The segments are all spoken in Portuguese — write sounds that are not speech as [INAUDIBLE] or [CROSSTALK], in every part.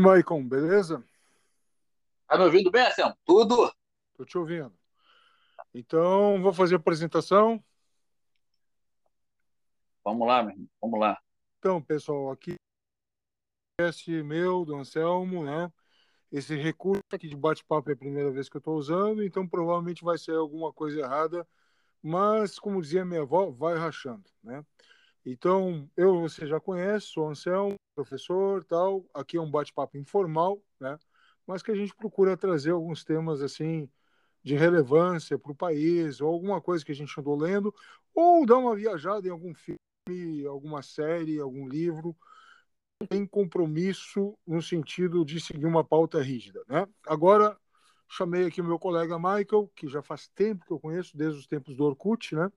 Maicon, beleza? Tá me ouvindo bem, Anselmo? Tudo? Tô te ouvindo. Então, vou fazer a apresentação. Vamos lá, meu irmão. Vamos lá. Então, pessoal, aqui esse meu, do Anselmo, né? Esse recurso aqui de bate-papo é a primeira vez que eu estou usando, então provavelmente vai ser alguma coisa errada, mas, como dizia minha avó, vai rachando, né? Então, eu você já conhece, sou Anselmo, professor, tal. Aqui é um bate-papo informal, né? Mas que a gente procura trazer alguns temas assim de relevância para o país, ou alguma coisa que a gente andou lendo, ou dar uma viajada em algum filme, alguma série, algum livro. Tem compromisso no sentido de seguir uma pauta rígida, né? Agora chamei aqui o meu colega Michael, que já faz tempo que eu conheço, desde os tempos do Orkut, né?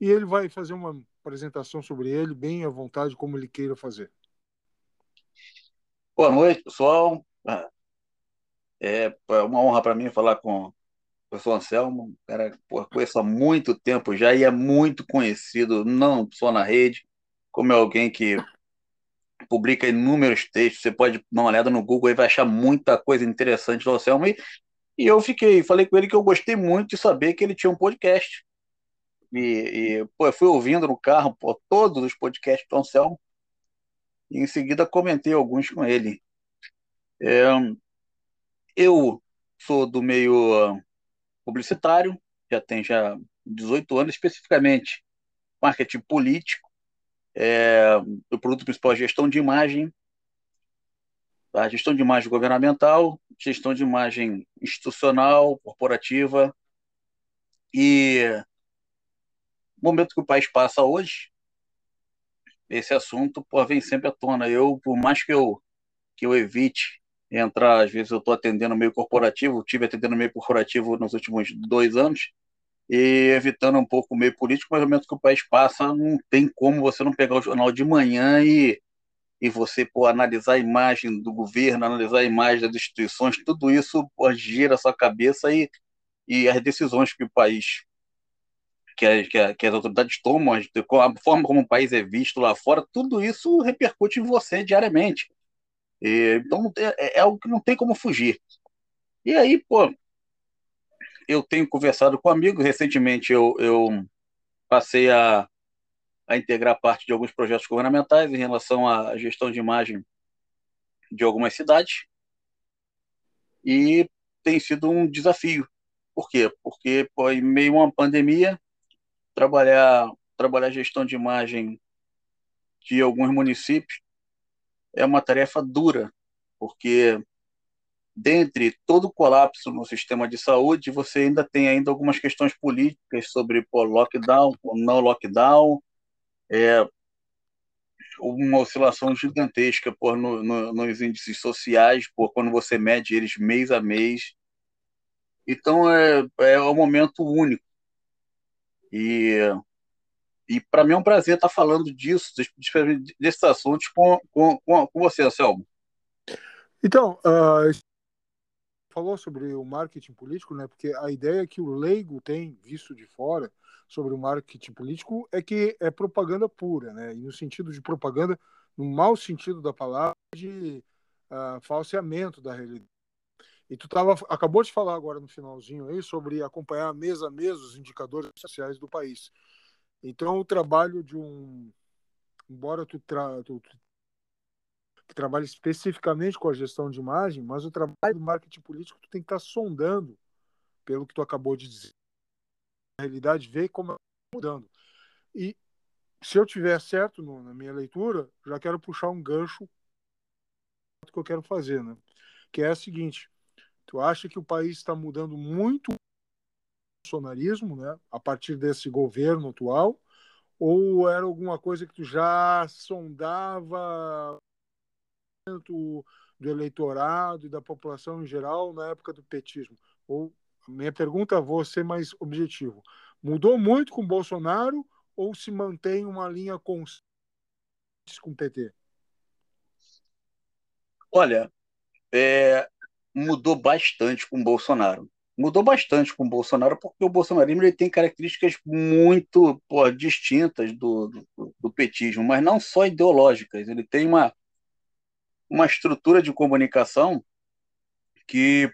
E ele vai fazer uma apresentação sobre ele, bem à vontade, como ele queira fazer. Boa noite, pessoal. É, é uma honra para mim falar com o professor Anselmo, cara, porra, conheço há muito tempo já e é muito conhecido, não só na rede, como é alguém que publica inúmeros textos. Você pode dar uma olhada no Google e vai achar muita coisa interessante do Anselmo. E, e eu fiquei, falei com ele que eu gostei muito de saber que ele tinha um podcast. E, e pô, eu fui ouvindo no carro pô, todos os podcasts do Anselmo. E em seguida comentei alguns com ele. É, eu sou do meio publicitário, já tenho já 18 anos, especificamente marketing político. É, o produto principal é gestão de imagem, a gestão de imagem governamental, gestão de imagem institucional, corporativa e momento que o país passa hoje, esse assunto pô, vem sempre à tona. Eu, por mais que eu, que eu evite entrar, às vezes eu estou atendendo meio corporativo, tive atendendo meio corporativo nos últimos dois anos, e evitando um pouco o meio político, mas no momento que o país passa, não tem como você não pegar o jornal de manhã e, e você pô, analisar a imagem do governo, analisar a imagem das instituições, tudo isso pô, gira a sua cabeça e, e as decisões que o país que, a, que, a, que, as autoridades tomam, a forma como o país é visto lá fora, tudo isso repercute em você diariamente. E, então é, é algo que não tem como fugir. E aí, pô, eu tenho conversado com amigos, recentemente eu, eu passei a, a integrar parte de alguns projetos governamentais em relação à gestão de imagem de algumas cidades, e tem sido um desafio. Por quê? Porque pô, em meio a uma pandemia, trabalhar trabalhar gestão de imagem de alguns municípios é uma tarefa dura, porque dentre todo o colapso no sistema de saúde, você ainda tem ainda algumas questões políticas sobre pô, lockdown ou não lockdown, é, uma oscilação gigantesca por no, no, nos índices sociais, por quando você mede eles mês a mês. Então é, é um momento único e, e para mim é um prazer estar falando disso, desses assuntos com, com, com você, Anselmo. Então, uh, falou sobre o marketing político, né? Porque a ideia que o leigo tem visto de fora sobre o marketing político é que é propaganda pura, né? E no sentido de propaganda, no mau sentido da palavra, de uh, falseamento da realidade. E tu tava, acabou de falar agora no finalzinho aí sobre acompanhar mês a mês os indicadores sociais do país. Então, o trabalho de um. Embora tu, tra, tu, tu especificamente com a gestão de imagem, mas o trabalho do marketing político tu tem que estar tá sondando, pelo que tu acabou de dizer. Na realidade, ver como está mudando. E se eu tiver certo no, na minha leitura, já quero puxar um gancho que eu quero fazer, né? Que é a seguinte: Tu acha que o país está mudando muito o bolsonarismo, né, a partir desse governo atual? Ou era alguma coisa que tu já sondava do eleitorado e da população em geral na época do petismo? Ou minha pergunta vou ser mais objetivo. Mudou muito com Bolsonaro ou se mantém uma linha constante com o PT? Olha, é, mudou bastante com o Bolsonaro. Mudou bastante com o Bolsonaro porque o bolsonarismo ele tem características muito pô, distintas do, do, do, petismo, mas não só ideológicas. Ele tem uma, uma estrutura de comunicação que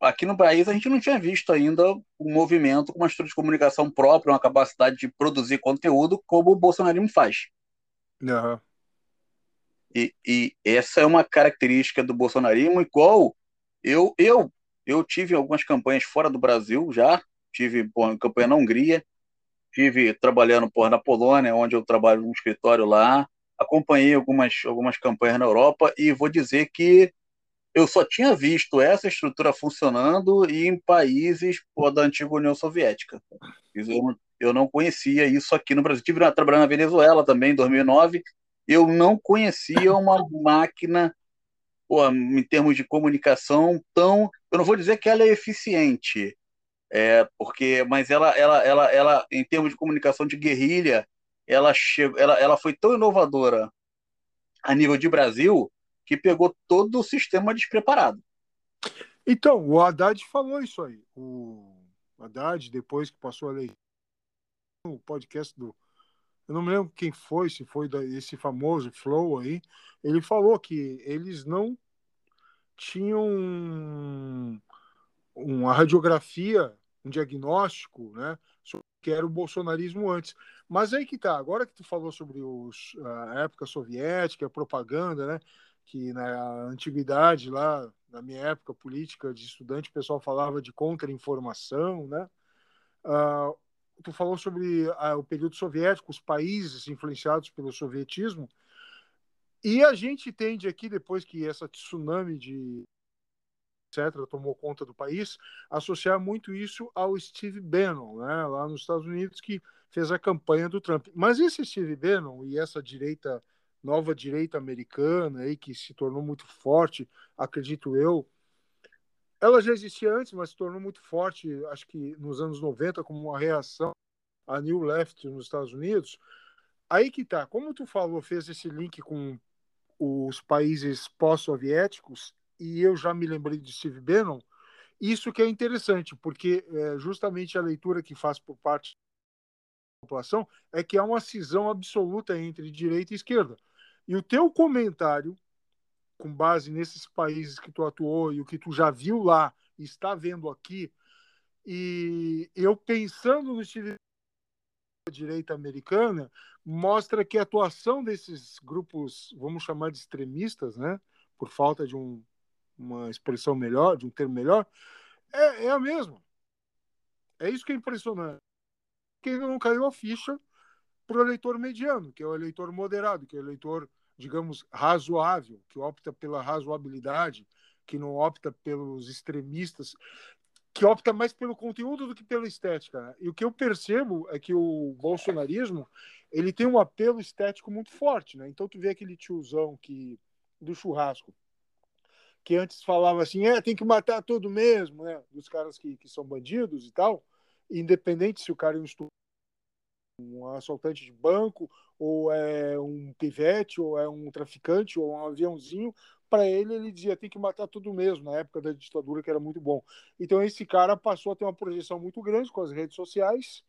aqui no país a gente não tinha visto ainda um movimento com uma estrutura de comunicação própria, uma capacidade de produzir conteúdo como o bolsonarismo faz. Uhum. E, e, essa é uma característica do bolsonarismo, igual eu, eu, eu tive algumas campanhas fora do Brasil já, tive porra, campanha na Hungria, tive trabalhando porra, na Polônia, onde eu trabalho num escritório lá, acompanhei algumas, algumas campanhas na Europa e vou dizer que eu só tinha visto essa estrutura funcionando em países da antiga União Soviética. Eu, eu não conhecia isso aqui no Brasil. Tive trabalhando na Venezuela também, em 2009. Eu não conhecia uma máquina, pô, em termos de comunicação, tão. Eu não vou dizer que ela é eficiente, é, porque, mas ela, ela, ela, ela, em termos de comunicação de guerrilha, ela, chegou, ela, ela foi tão inovadora a nível de Brasil que pegou todo o sistema despreparado. Então, o Haddad falou isso aí. O Haddad, depois que passou a lei, o podcast do. Eu não me lembro quem foi, se foi esse famoso Flow aí. Ele falou que eles não tinham uma radiografia, um diagnóstico, né, sobre o que era o bolsonarismo antes. Mas aí que tá, agora que tu falou sobre os, a época soviética, a propaganda, né, que na antiguidade, lá na minha época política de estudante, o pessoal falava de contra-informação, né? Uh, tu falou sobre uh, o período soviético, os países influenciados pelo sovietismo, e a gente tende aqui, depois que essa tsunami de etc., tomou conta do país, associar muito isso ao Steve Bannon, né, lá nos Estados Unidos, que fez a campanha do Trump. Mas esse Steve Bannon e essa direita nova direita americana aí que se tornou muito forte, acredito eu. Ela já existia antes, mas se tornou muito forte, acho que nos anos 90 como uma reação à New Left nos Estados Unidos. Aí que tá, como tu falou, fez esse link com os países pós-soviéticos e eu já me lembrei de Steve Bannon, isso que é interessante, porque é justamente a leitura que faz por parte da população é que há uma cisão absoluta entre direita e esquerda. E o teu comentário, com base nesses países que tu atuou e o que tu já viu lá e está vendo aqui, e eu pensando no estilo da direita americana, mostra que a atuação desses grupos, vamos chamar de extremistas, né, por falta de um, uma expressão melhor, de um termo melhor, é, é a mesma. É isso que é impressionante. Que ainda não caiu a ficha para o eleitor mediano, que é o eleitor moderado, que é o eleitor digamos, razoável, que opta pela razoabilidade, que não opta pelos extremistas, que opta mais pelo conteúdo do que pela estética. Né? E o que eu percebo é que o bolsonarismo ele tem um apelo estético muito forte, né? Então tu vê aquele tiozão que do churrasco que antes falava assim, é, tem que matar todo mesmo, né? Dos caras que, que são bandidos e tal, independente se o cara é um um assaltante de banco, ou é um pivete, ou é um traficante, ou um aviãozinho, para ele ele dizia tem que matar tudo mesmo, na época da ditadura que era muito bom. Então esse cara passou a ter uma projeção muito grande com as redes sociais,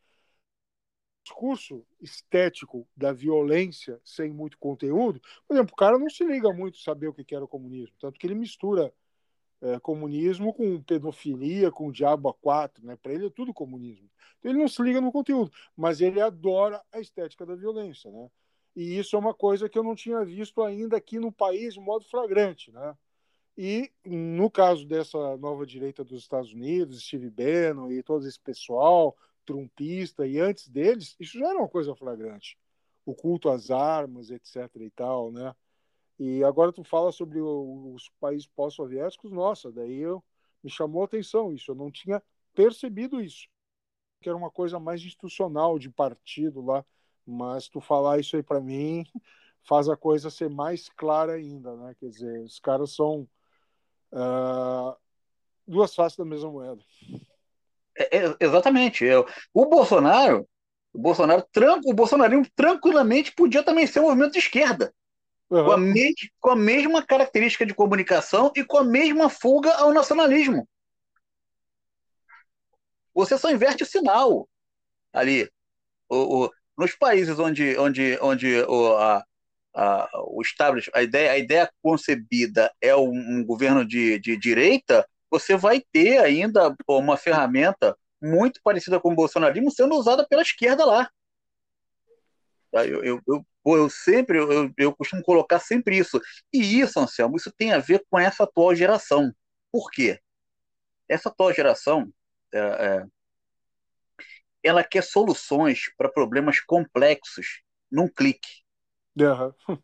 discurso estético da violência sem muito conteúdo. Por exemplo, o cara não se liga muito saber o que era o comunismo, tanto que ele mistura é, comunismo com pedofilia, com diabo a quatro, né? Para ele é tudo comunismo. Então ele não se liga no conteúdo, mas ele adora a estética da violência, né? E isso é uma coisa que eu não tinha visto ainda aqui no país de modo flagrante, né? E no caso dessa nova direita dos Estados Unidos, Steve Bannon e todo esse pessoal trumpista e antes deles, isso já era uma coisa flagrante. O culto às armas, etc e tal, né? E agora tu fala sobre os países pós-soviéticos, nossa, daí eu, me chamou a atenção isso, eu não tinha percebido isso, que era uma coisa mais institucional de partido lá, mas tu falar isso aí para mim [LAUGHS] faz a coisa ser mais clara ainda, né? Quer dizer, os caras são uh, duas faces da mesma moeda. É, é, exatamente. Eu, o Bolsonaro, o Bolsonaro, o bolsonarismo tranquilamente podia também ser um movimento de esquerda. Uhum. Com, a com a mesma característica de comunicação e com a mesma fuga ao nacionalismo. Você só inverte o sinal ali. O, o, nos países onde, onde, onde o, a, a, o establishment, a ideia, a ideia concebida é um, um governo de, de direita, você vai ter ainda uma ferramenta muito parecida com o bolsonarismo sendo usada pela esquerda lá. Tá, eu, eu, eu, eu sempre, eu, eu costumo colocar sempre isso. E isso, Anselmo, isso tem a ver com essa atual geração. Por quê? Essa atual geração, é, é, ela quer soluções para problemas complexos num clique. Uhum.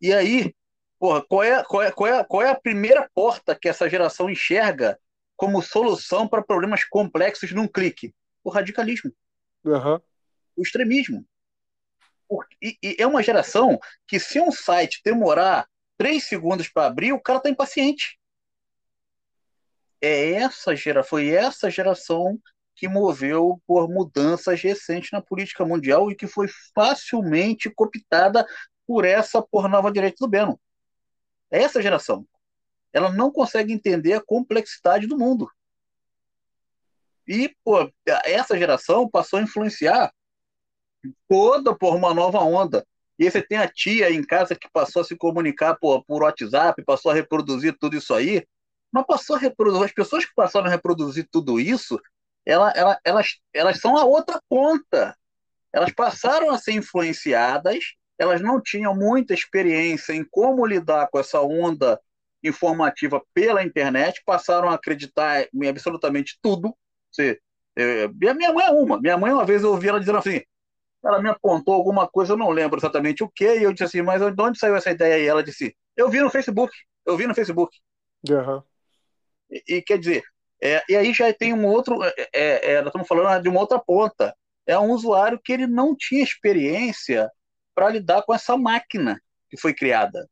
E aí, porra, qual é, qual, é, qual, é, qual é a primeira porta que essa geração enxerga como solução para problemas complexos num clique? O radicalismo. Uhum. O extremismo. E, e, é uma geração que, se um site demorar três segundos para abrir, o cara está impaciente. É essa gera, foi essa geração que moveu por mudanças recentes na política mundial e que foi facilmente cooptada por essa por nova direita do Beno. É essa geração. Ela não consegue entender a complexidade do mundo. E, pô, essa geração passou a influenciar toda por uma nova onda. E você tem a tia em casa que passou a se comunicar por, por WhatsApp, passou a reproduzir tudo isso aí. Mas passou a reproduzir, as pessoas que passaram a reproduzir tudo isso ela, ela, elas, elas são a outra ponta. Elas passaram a ser influenciadas, elas não tinham muita experiência em como lidar com essa onda informativa pela internet, passaram a acreditar em absolutamente tudo. Você, é, minha mãe é uma. Minha mãe, uma vez, eu ouvi ela dizendo assim: ela me apontou alguma coisa, eu não lembro exatamente o que, e eu disse assim, mas de onde saiu essa ideia aí? Ela disse, eu vi no Facebook, eu vi no Facebook. Uhum. E, e, quer dizer, é, e aí já tem um outro, é, é, é, nós estamos falando de uma outra ponta. É um usuário que ele não tinha experiência para lidar com essa máquina que foi criada.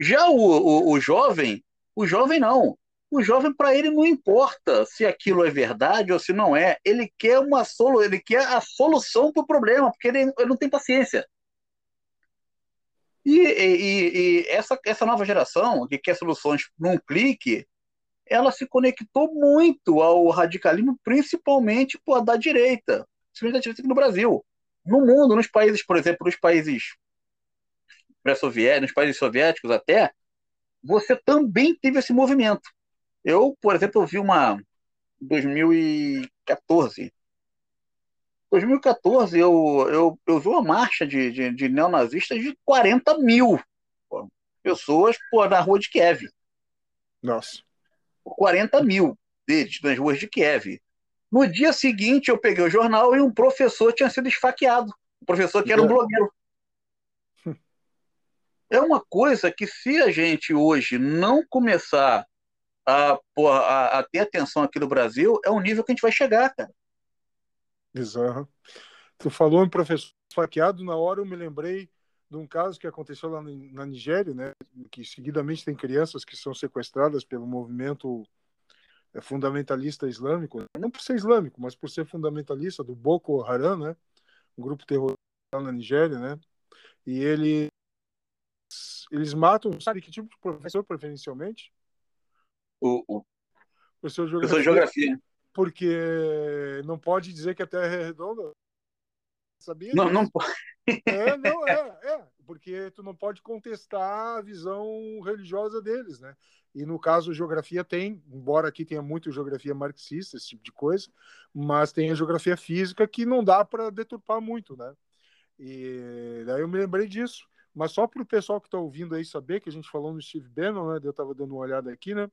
Já o, o, o jovem, o jovem não. O jovem, para ele, não importa se aquilo é verdade ou se não é. Ele quer uma solu ele quer a solução para o problema, porque ele, ele, não tem paciência. E, e, e, essa, essa nova geração que quer soluções num clique, ela se conectou muito ao radicalismo, principalmente a da direita, principalmente da direita aqui no Brasil. No mundo, nos países, por exemplo, nos países pré-soviéticos, nos países soviéticos até, você também teve esse movimento. Eu, por exemplo, vi uma 2014. 2014, eu, eu, eu vi uma marcha de, de, de neonazistas de 40 mil pessoas pô, na rua de Kiev. Nossa por 40 mil deles nas ruas de Kiev. No dia seguinte, eu peguei o jornal e um professor tinha sido esfaqueado. Um professor que era um blogueiro. É uma coisa que, se a gente hoje não começar a, a, a ter atenção aqui no Brasil, é o nível que a gente vai chegar, cara. Exato. Tu falou em professor esfaqueado, na hora eu me lembrei de um caso que aconteceu lá na Nigéria, né, que seguidamente tem crianças que são sequestradas pelo movimento é, fundamentalista islâmico, não por ser islâmico, mas por ser fundamentalista do Boko Haram, né, um grupo terrorista na Nigéria, né, e ele eles matam, sabe que tipo de professor preferencialmente? O, o... professor de geografia, geografia. Porque não pode dizer que a Terra é redonda. Sabia? Não, não pode. É, não, é, é, porque tu não pode contestar a visão religiosa deles, né? E no caso, geografia tem, embora aqui tenha muito geografia marxista, esse tipo de coisa, mas tem a geografia física que não dá para deturpar muito, né? E daí eu me lembrei disso. Mas só para o pessoal que está ouvindo aí saber que a gente falou no Steve Bannon, né? Eu estava dando uma olhada aqui, né?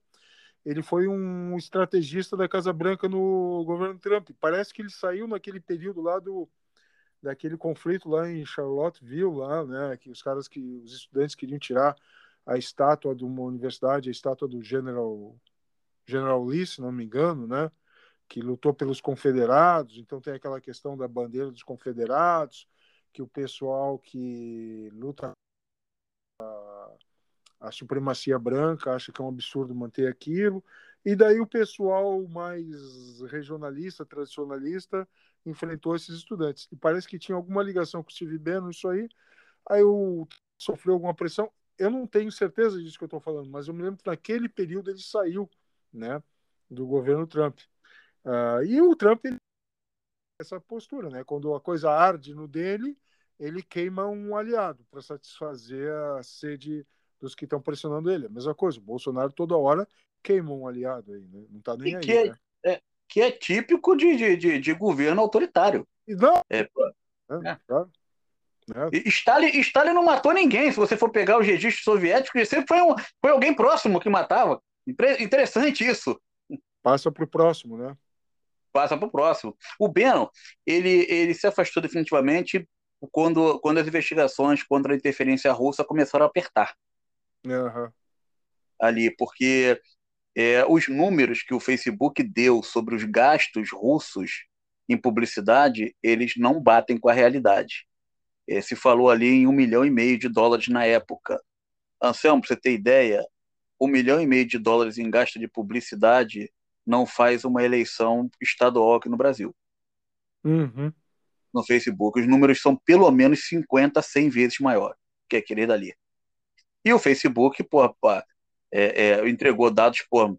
Ele foi um estrategista da Casa Branca no governo Trump. Parece que ele saiu naquele período lá do daquele conflito lá em Charlottesville, lá, né, que os caras que os estudantes queriam tirar a estátua de uma universidade, a estátua do General General Lee, se não me engano, né, que lutou pelos confederados, então tem aquela questão da bandeira dos confederados, que o pessoal que luta a supremacia branca acha que é um absurdo manter aquilo, e daí o pessoal mais regionalista, tradicionalista, enfrentou esses estudantes. E parece que tinha alguma ligação com o Steve Bannon, isso aí. Aí eu sofreu alguma pressão. Eu não tenho certeza disso que eu estou falando, mas eu me lembro que naquele período ele saiu né, do governo Trump. Uh, e o Trump ele, essa postura, né? Quando a coisa arde no dele, ele queima um aliado para satisfazer a sede dos que estão pressionando ele. A mesma coisa, o Bolsonaro toda hora queima um aliado aí, né? Não está nem e aí. Que é, né? é, que é típico de, de, de, governo autoritário. E não, é, é. Claro. É. Stalin, Stalin não matou ninguém. Se você for pegar os registros soviéticos, sempre foi, um, foi alguém próximo que matava. Interessante isso. Passa para o próximo, né? Passa para o próximo. O Bannon, ele, ele se afastou definitivamente quando, quando as investigações contra a interferência russa começaram a apertar. Uhum. Ali, porque é, os números que o Facebook deu sobre os gastos russos em publicidade, eles não batem com a realidade. É, se falou ali em um milhão e meio de dólares na época. Anselmo, para você ter ideia, um milhão e meio de dólares em gasto de publicidade não faz uma eleição estadual aqui no Brasil. Uhum. No Facebook, os números são pelo menos 50, 100 vezes maior que aquele dali. E o Facebook, pô, é, é, entregou dados pô,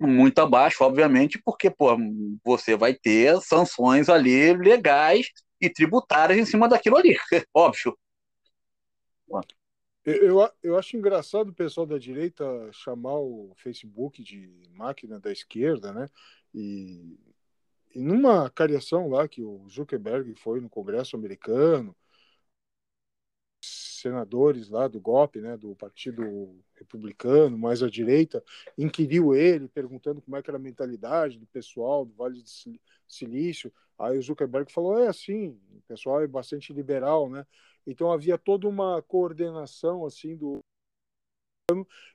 muito abaixo, obviamente, porque pô, você vai ter sanções ali legais e tributárias em cima daquilo ali, [LAUGHS] óbvio. Eu, eu acho engraçado o pessoal da direita chamar o Facebook de máquina da esquerda, né? E, e numa cariação lá que o Zuckerberg foi no Congresso americano, senadores lá do GOP, né, do Partido Republicano, mais à direita, inquiriu ele, perguntando como é que era a mentalidade do pessoal do Vale do Silício. Aí o Zuckerberg falou: é assim, o pessoal é bastante liberal, né? Então havia toda uma coordenação assim do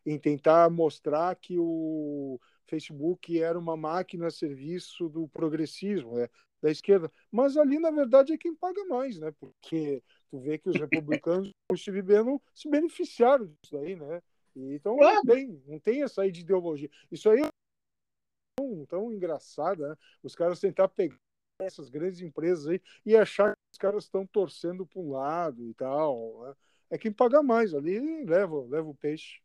em tentar mostrar que o Facebook era uma máquina a serviço do progressismo, né? Da esquerda. Mas ali, na verdade, é quem paga mais, né? Porque tu vê que os republicanos, [LAUGHS] o Steve Bannon, se beneficiaram disso aí, né? E, então não tem, não tem essa aí de ideologia. Isso aí é tão, tão engraçado, né? Os caras tentar pegar essas grandes empresas aí e achar que os caras estão torcendo para um lado e tal. Né? É quem paga mais ali leva, leva o peixe.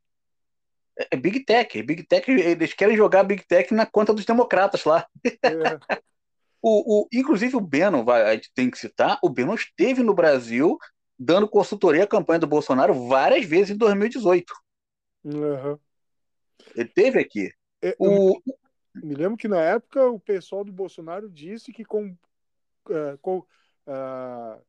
É, é Big Tech, Big Tech, eles querem jogar Big Tech na conta dos democratas lá. É. O, o, inclusive o Bannon, vai, a gente tem que citar, o Bannon esteve no Brasil dando consultoria à campanha do Bolsonaro várias vezes em 2018. Uhum. Ele teve aqui. É, o... Me lembro que na época o pessoal do Bolsonaro disse que com, uh, com uh,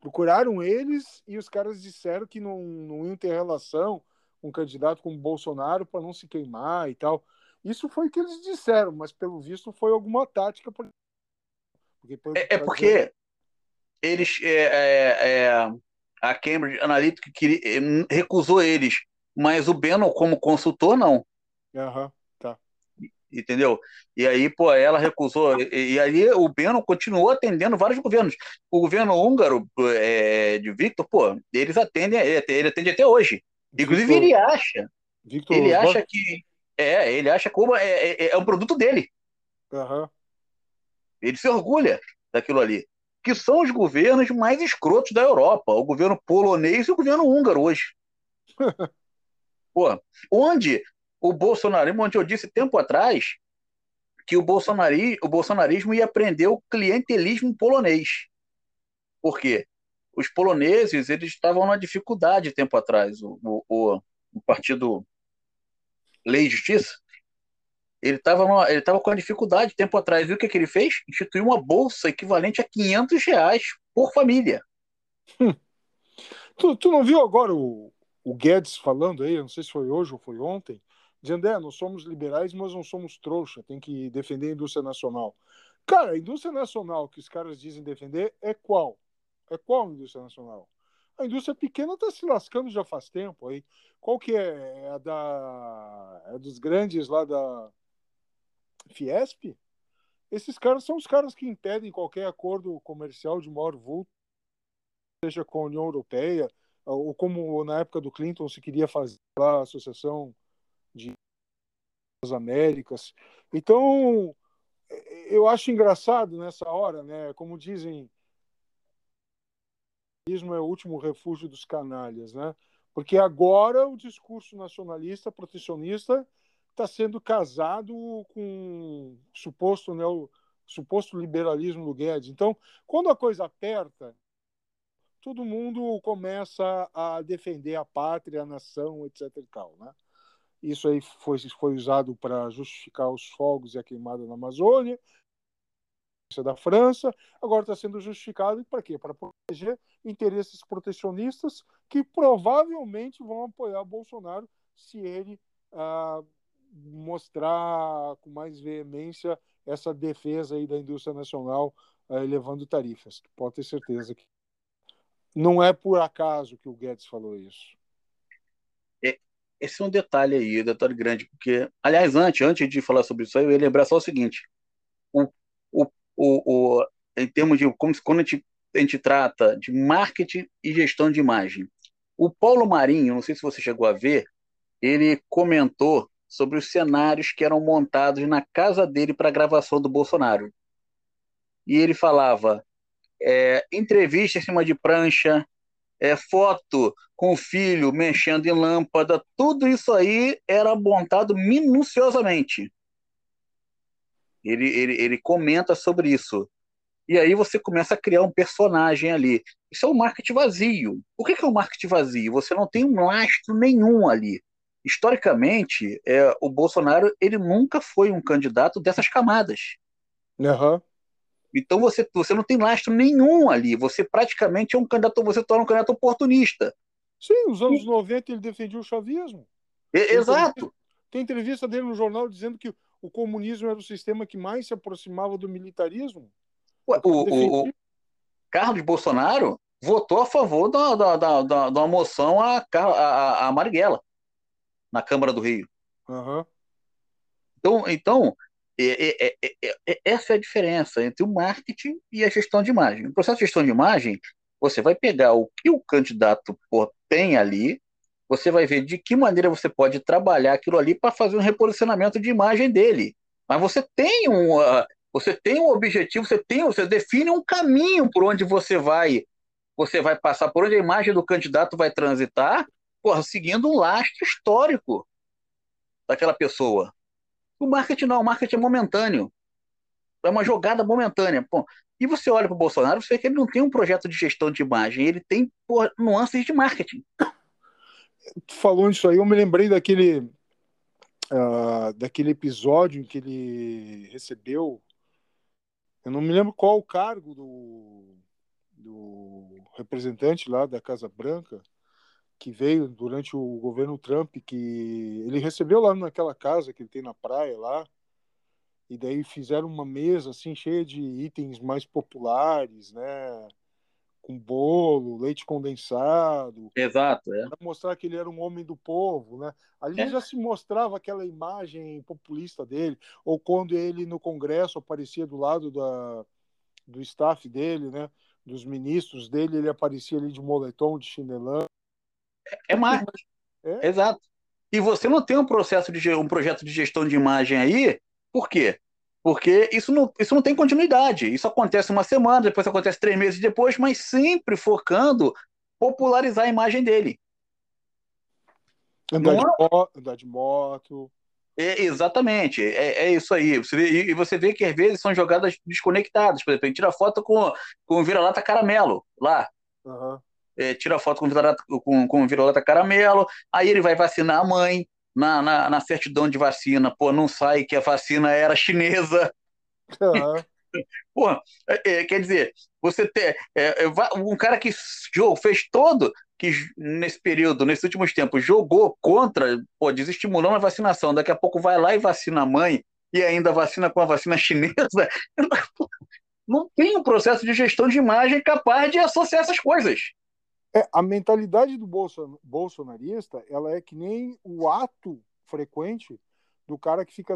procuraram eles e os caras disseram que não, não iam ter relação com um candidato como Bolsonaro para não se queimar e tal. Isso foi o que eles disseram, mas pelo visto foi alguma tática porque é, é, porque eles. É, é, é, a Cambridge Analytica queria, é, recusou eles, mas o Bannon, como consultor, não. Aham, uhum, tá. Entendeu? E aí, pô, ela recusou. E, e aí o Bannon continuou atendendo vários governos. O governo húngaro de Victor, pô, eles atendem, ele atende até hoje. Inclusive, Victor, ele acha. Victor ele acha que. É, ele acha que é, é, é um produto dele. Aham. Uhum. Ele se orgulha daquilo ali. Que são os governos mais escrotos da Europa, o governo polonês e o governo húngaro hoje. [LAUGHS] Pô, onde o bolsonarismo, onde eu disse tempo atrás que o, bolsonari, o bolsonarismo ia prender o clientelismo polonês. Por quê? Os poloneses eles estavam na dificuldade tempo atrás. O, o, o partido Lei e Justiça ele estava ele tava com uma dificuldade tempo atrás. Viu o que, que ele fez? Instituiu uma bolsa equivalente a 500 reais por família. Hum. Tu, tu não viu agora o, o Guedes falando aí, não sei se foi hoje ou foi ontem, dizendo, é, nós somos liberais, mas não somos trouxa, tem que defender a indústria nacional. Cara, a indústria nacional que os caras dizem defender é qual? É qual a indústria nacional? A indústria pequena está se lascando já faz tempo aí. Qual que é? É da é dos grandes lá da Fiesp, esses caras são os caras que impedem qualquer acordo comercial de maior vulto, seja com a União Europeia, ou como na época do Clinton se queria fazer lá a Associação de as Américas. Então, eu acho engraçado nessa hora, né? Como dizem, o é o último refúgio dos canalhas, né? Porque agora o discurso nacionalista, protecionista, está sendo casado com suposto, né, o suposto liberalismo do Guedes. Então, quando a coisa aperta, todo mundo começa a defender a pátria, a nação, etc. E tal, né? Isso aí foi, foi usado para justificar os fogos e a queimada na Amazônia, da França, agora está sendo justificado para quê? Para proteger interesses protecionistas que provavelmente vão apoiar Bolsonaro se ele ah, mostrar com mais veemência essa defesa aí da indústria nacional ah, elevando tarifas. Pode ter certeza que não é por acaso que o Guedes falou isso. É, esse é um detalhe aí, detalhe grande, porque, aliás, antes, antes de falar sobre isso eu ia lembrar só o seguinte: o, o o, o, em termos de como, quando a gente, a gente trata de marketing e gestão de imagem. O Paulo Marinho, não sei se você chegou a ver, ele comentou sobre os cenários que eram montados na casa dele para a gravação do Bolsonaro. E ele falava é, entrevista em cima de prancha, é, foto com o filho mexendo em lâmpada, tudo isso aí era montado minuciosamente. Ele, ele, ele comenta sobre isso. E aí você começa a criar um personagem ali. Isso é um marketing vazio. Que, que é um marketing vazio? Você não tem um lastro nenhum ali. Historicamente, é, o Bolsonaro ele nunca foi um candidato dessas camadas. Uhum. Então você, você não tem lastro nenhum ali. Você praticamente é um candidato, você torna um candidato oportunista. Sim, nos anos e... 90 ele defendia o chavismo. É, exato. Tem entrevista dele no jornal dizendo que o comunismo era o sistema que mais se aproximava do militarismo. Ué, o, o, o, Carlos Bolsonaro votou a favor da, da, da, da, da moção a, a, a Marighella na Câmara do Rio. Uhum. Então, então é, é, é, essa é a diferença entre o marketing e a gestão de imagem. No processo de gestão de imagem, você vai pegar o que o candidato tem ali, você vai ver de que maneira você pode trabalhar aquilo ali para fazer um reposicionamento de imagem dele. Mas você tem um, uh, você tem um objetivo, você tem, você define um caminho por onde você vai, você vai passar, por onde a imagem do candidato vai transitar, porra, seguindo um lastro histórico daquela pessoa. O marketing não, o marketing é momentâneo. É uma jogada momentânea. Pô, e você olha para o Bolsonaro, você vê que ele não tem um projeto de gestão de imagem, ele tem porra, nuances de marketing falou isso aí, eu me lembrei daquele, uh, daquele episódio em que ele recebeu. Eu não me lembro qual o cargo do, do representante lá da Casa Branca que veio durante o governo Trump, que ele recebeu lá naquela casa que ele tem na praia lá, e daí fizeram uma mesa assim cheia de itens mais populares, né? com bolo, leite condensado. Exato, é. Para mostrar que ele era um homem do povo, né? Ali é. já se mostrava aquela imagem populista dele, ou quando ele no Congresso aparecia do lado da, do staff dele, né? Dos ministros dele, ele aparecia ali de moletom, de chinelão. É marketing. É. Exato. E você não tem um processo de um projeto de gestão de imagem aí, por quê? Porque isso não, isso não tem continuidade. Isso acontece uma semana, depois acontece três meses depois, mas sempre focando popularizar a imagem dele. Andar, de, moto, andar de moto. É, exatamente, é, é isso aí. Você vê, e você vê que às vezes são jogadas desconectadas. Por exemplo, ele tira foto com, com vira-lata caramelo lá. Uhum. É, tira foto com com, com caramelo, aí ele vai vacinar a mãe, na, na, na, certidão de vacina, pô, não sai que a vacina era chinesa. Uhum. [LAUGHS] Pô, é, é, quer dizer, você tem é, é um cara que jogou, fez todo, que nesse período, nesses últimos tempos, jogou contra, pô, desestimulando a vacinação, daqui a pouco vai lá e vacina a mãe, e ainda vacina com a vacina chinesa. [LAUGHS] Não tem um processo de gestão de imagem capaz de associar essas coisas. É, a mentalidade do bolsonarista ela é que nem o ato frequente do cara que fica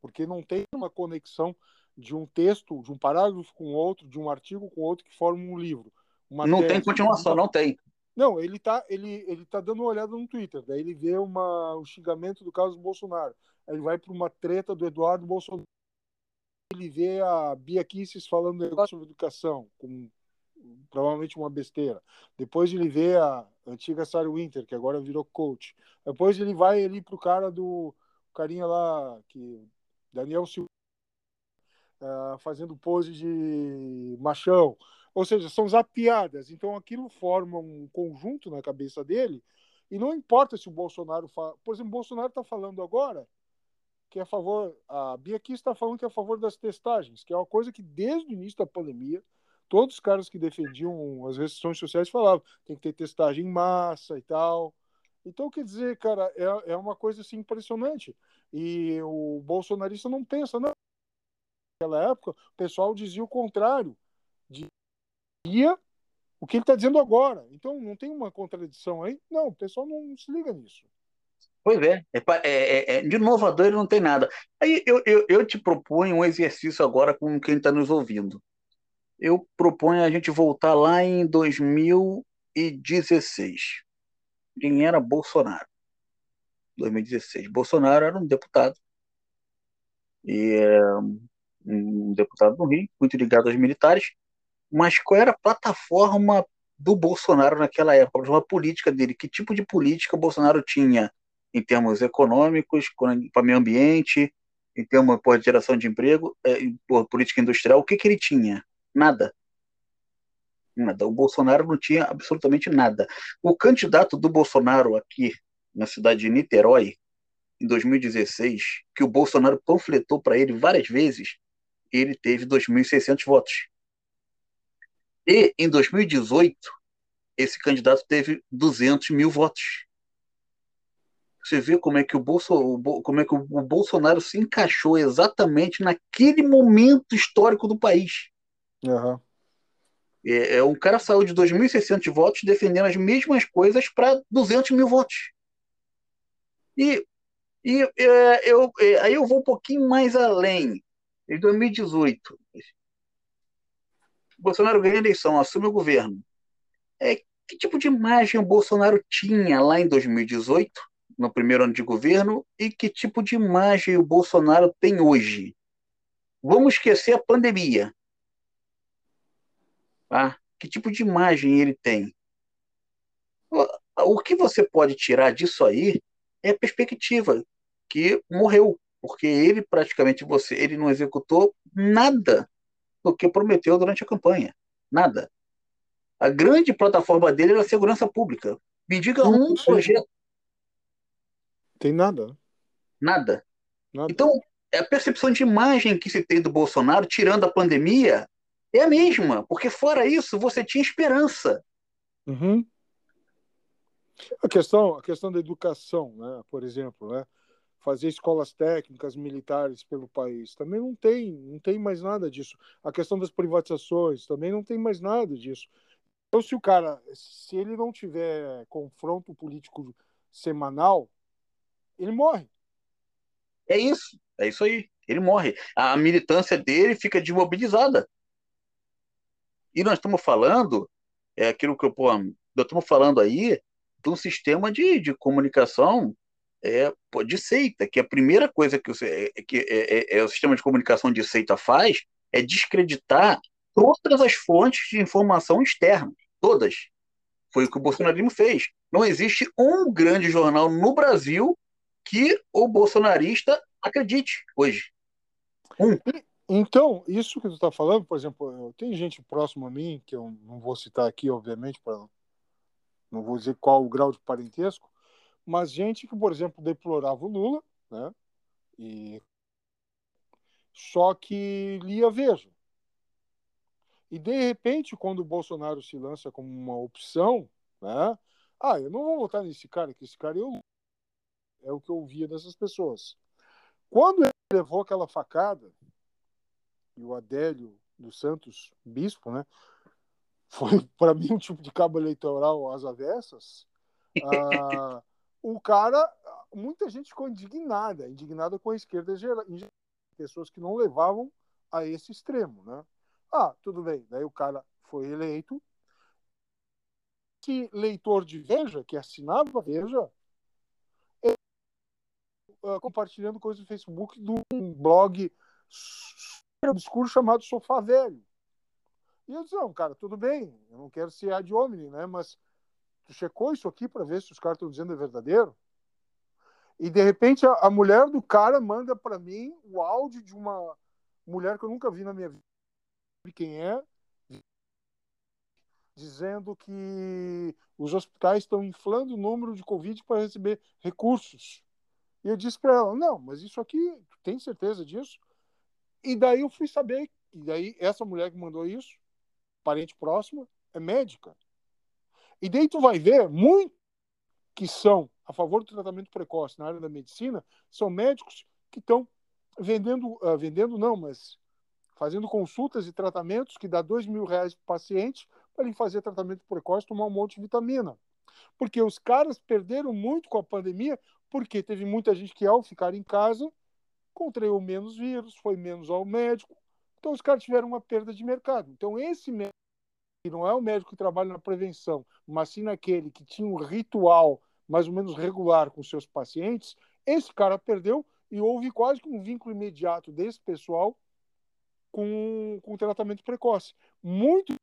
porque não tem uma conexão de um texto, de um parágrafo com outro, de um artigo com outro que forma um livro. não tese, tem continuação, uma... não tem. Não, ele tá, ele, ele tá dando uma olhada no Twitter, daí ele vê uma, um xingamento do Carlos Bolsonaro, aí ele vai para uma treta do Eduardo Bolsonaro, ele vê a Bia Kisses falando negócio sobre educação, com provavelmente uma besteira. Depois ele vê a antiga Sarah Winter, que agora virou coach. Depois ele vai ali pro cara do carinha lá, que Daniel Silva, uh, fazendo pose de machão. Ou seja, são zapiadas. Então aquilo forma um conjunto na cabeça dele. E não importa se o Bolsonaro fala. Por exemplo, o Bolsonaro está falando agora que é a favor. A Bia aqui está falando que é a favor das testagens, que é uma coisa que desde o início da pandemia, todos os caras que defendiam as restrições sociais falavam tem que ter testagem em massa e tal. Então, quer dizer, cara, é, é uma coisa assim impressionante. E o bolsonarista não pensa, não. Naquela época, o pessoal dizia o contrário. Dizia o que ele está dizendo agora. Então, não tem uma contradição aí? Não, o pessoal não se liga nisso. Pois é, é, é, é de inovador ele não tem nada. Aí eu, eu, eu te proponho um exercício agora com quem está nos ouvindo. Eu proponho a gente voltar lá em 2016. Quem era Bolsonaro? 2016. Bolsonaro era um deputado. E é, um deputado do Rio, muito ligado aos militares. Mas qual era a plataforma do Bolsonaro naquela época, uma política dele? Que tipo de política o Bolsonaro tinha em termos econômicos, para meio ambiente, em termos de geração de emprego, é, política industrial? O que, que ele tinha? Nada. Nada. O Bolsonaro não tinha absolutamente nada. O candidato do Bolsonaro aqui na cidade de Niterói, em 2016, que o Bolsonaro panfletou para ele várias vezes, ele teve 2.600 votos. E em 2018, esse candidato teve 200 mil votos. Você vê como é que o, Bolso, como é que o Bolsonaro se encaixou exatamente naquele momento histórico do país. Uhum. É, é, um cara saiu de 2.600 votos defendendo as mesmas coisas para 200 mil votos. E, e é, eu, é, aí eu vou um pouquinho mais além. Em 2018, Bolsonaro ganha a eleição, assume o governo. É, que tipo de imagem o Bolsonaro tinha lá em 2018, no primeiro ano de governo, e que tipo de imagem o Bolsonaro tem hoje? Vamos esquecer a pandemia. Ah, que tipo de imagem ele tem? O que você pode tirar disso aí é a perspectiva que morreu, porque ele praticamente você, ele não executou nada do que prometeu durante a campanha. Nada. A grande plataforma dele era a segurança pública. Me diga um Sim. projeto. Tem nada. Nada. nada. Então, a percepção de imagem que se tem do Bolsonaro, tirando a pandemia, é a mesma, porque fora isso você tinha esperança. Uhum. A questão, a questão da educação, né, por exemplo, né, fazer escolas técnicas militares pelo país. Também não tem, não tem mais nada disso. A questão das privatizações também não tem mais nada disso. Então, se o cara, se ele não tiver confronto político semanal, ele morre. É isso, é isso aí. Ele morre. A militância dele fica desmobilizada. E nós estamos falando, é aquilo que eu, pô, nós estamos falando aí de um sistema de, de comunicação é, de seita, que a primeira coisa que, você, é, que é, é, é, o sistema de comunicação de seita faz é descreditar todas as fontes de informação externa, todas. Foi o que o bolsonarismo fez. Não existe um grande jornal no Brasil que o bolsonarista acredite hoje. Um. Então, isso que tu está falando, por exemplo, tem gente próximo a mim, que eu não vou citar aqui, obviamente, para não vou dizer qual o grau de parentesco, mas gente que, por exemplo, deplorava o Lula, né? E só que lia Veja. E de repente, quando o Bolsonaro se lança como uma opção, né? Ah, eu não vou votar nesse cara, que esse cara eu é o que eu ouvia dessas pessoas. Quando ele levou aquela facada e o Adélio dos Santos, bispo, né? Foi [LAUGHS] para mim um tipo de cabo eleitoral às avessas. Ah, [LAUGHS] o cara, muita gente ficou indignada, indignada com a esquerda geral, pessoas que não levavam a esse extremo, né? Ah, tudo bem. Daí o cara foi eleito. Esse leitor de Veja, que assinava Veja, ele, uh, compartilhando coisas no Facebook de um blog super obscuro chamado Sofá Velho. E eu disse, não, cara, tudo bem, eu não quero ser ad hominem, né? Mas Tu checou isso aqui para ver se os caras estão dizendo é verdadeiro? E de repente a, a mulher do cara manda para mim o áudio de uma mulher que eu nunca vi na minha vida. Quem é? dizendo que os hospitais estão inflando o número de Covid para receber recursos. E eu disse para ela: não, mas isso aqui, tu tem certeza disso? E daí eu fui saber, e daí essa mulher que mandou isso, parente próxima, é médica. E daí tu vai ver, muitos que são a favor do tratamento precoce na área da medicina são médicos que estão vendendo, uh, vendendo não, mas fazendo consultas e tratamentos que dá dois mil reais para o paciente para ele fazer tratamento precoce tomar um monte de vitamina. Porque os caras perderam muito com a pandemia, porque teve muita gente que, ao ficar em casa, contraiu menos vírus, foi menos ao médico. Então, os caras tiveram uma perda de mercado. Então, esse médico, que não é o médico que trabalha na prevenção, mas sim naquele que tinha um ritual mais ou menos regular com seus pacientes, esse cara perdeu e houve quase que um vínculo imediato desse pessoal com, com tratamento precoce. Muito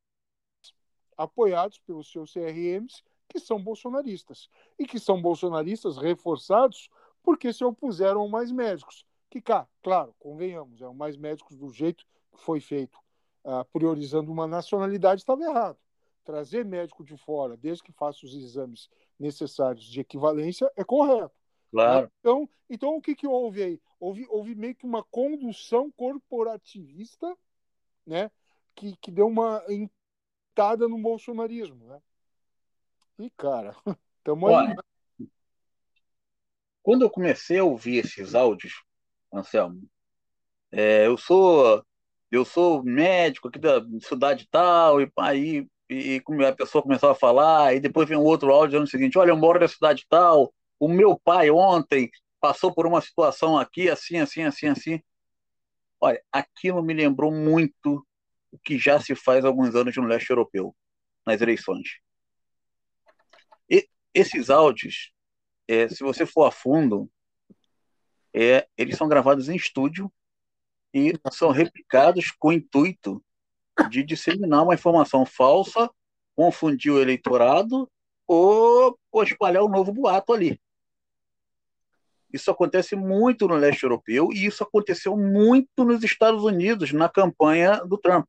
apoiados pelos seus CRMs, que são bolsonaristas. E que são bolsonaristas reforçados porque se opuseram a mais médicos. Que, cá, claro, convenhamos, é o mais médicos do jeito que foi feito, uh, priorizando uma nacionalidade, estava errado. Trazer médico de fora, desde que faça os exames necessários de equivalência, é correto. Claro. Então, então o que, que houve aí? Houve, houve meio que uma condução corporativista, né? Que, que deu uma entrada no bolsonarismo, né? E, cara, [LAUGHS] estamos aí. Quando eu comecei a ouvir esses áudios, Anselmo, é, eu sou eu sou médico aqui da cidade tal, e aí e, e a pessoa começava a falar, e depois vem um outro áudio dizendo o seguinte: olha, eu moro na cidade tal, o meu pai ontem passou por uma situação aqui, assim, assim, assim, assim. Olha, aquilo me lembrou muito o que já se faz há alguns anos no leste europeu, nas eleições. E esses áudios, é, se você for a fundo, é, eles são gravados em estúdio e são replicados com o intuito de disseminar uma informação falsa, confundir o eleitorado ou, espalhar um novo boato ali. Isso acontece muito no leste europeu e isso aconteceu muito nos Estados Unidos na campanha do Trump.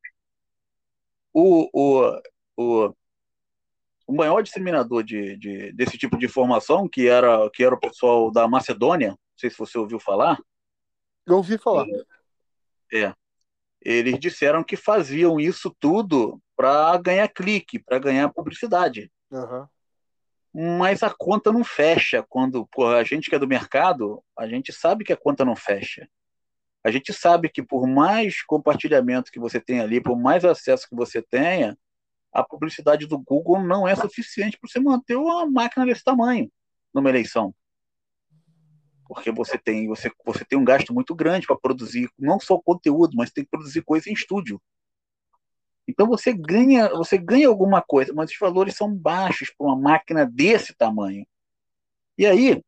O, o, o, o maior disseminador de, de, desse tipo de informação, que era, que era o pessoal da Macedônia, sei se você ouviu falar. Eu ouvi falar. É, é eles disseram que faziam isso tudo para ganhar clique, para ganhar publicidade. Uhum. Mas a conta não fecha quando porra, a gente que é do mercado, a gente sabe que a conta não fecha. A gente sabe que por mais compartilhamento que você tenha ali, por mais acesso que você tenha, a publicidade do Google não é suficiente para você manter uma máquina desse tamanho numa eleição porque você tem você, você tem um gasto muito grande para produzir não só conteúdo, mas tem que produzir coisa em estúdio. Então você ganha você ganha alguma coisa, mas os valores são baixos para uma máquina desse tamanho. E aí,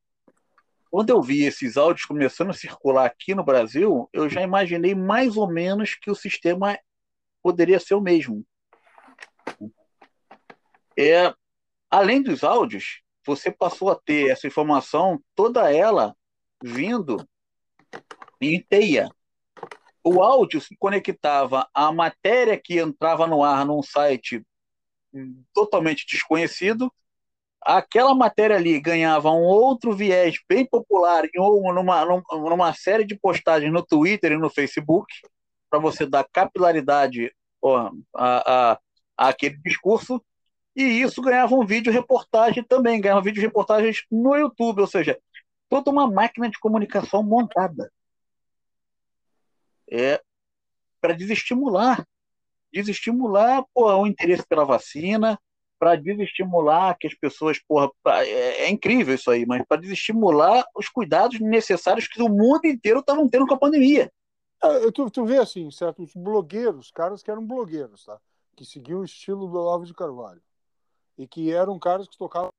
quando eu vi esses áudios começando a circular aqui no Brasil, eu já imaginei mais ou menos que o sistema poderia ser o mesmo. É, além dos áudios, você passou a ter essa informação, toda ela vindo em teia. O áudio se conectava à matéria que entrava no ar num site totalmente desconhecido. Aquela matéria ali ganhava um outro viés bem popular ou numa, numa série de postagens no Twitter e no Facebook, para você dar capilaridade ó, a, a, a aquele discurso. E isso ganhava um vídeo reportagem também, ganhava vídeo reportagens no YouTube, ou seja, toda uma máquina de comunicação montada. É para desestimular, desestimular porra, o interesse pela vacina, para desestimular que as pessoas, porra, é, é incrível isso aí, mas para desestimular os cuidados necessários que o mundo inteiro estavam tendo com a pandemia. É, tu, tu vê assim, certos blogueiros, caras que eram blogueiros, tá? Que seguiam o estilo do Olavo de Carvalho. E que eram caras que tocavam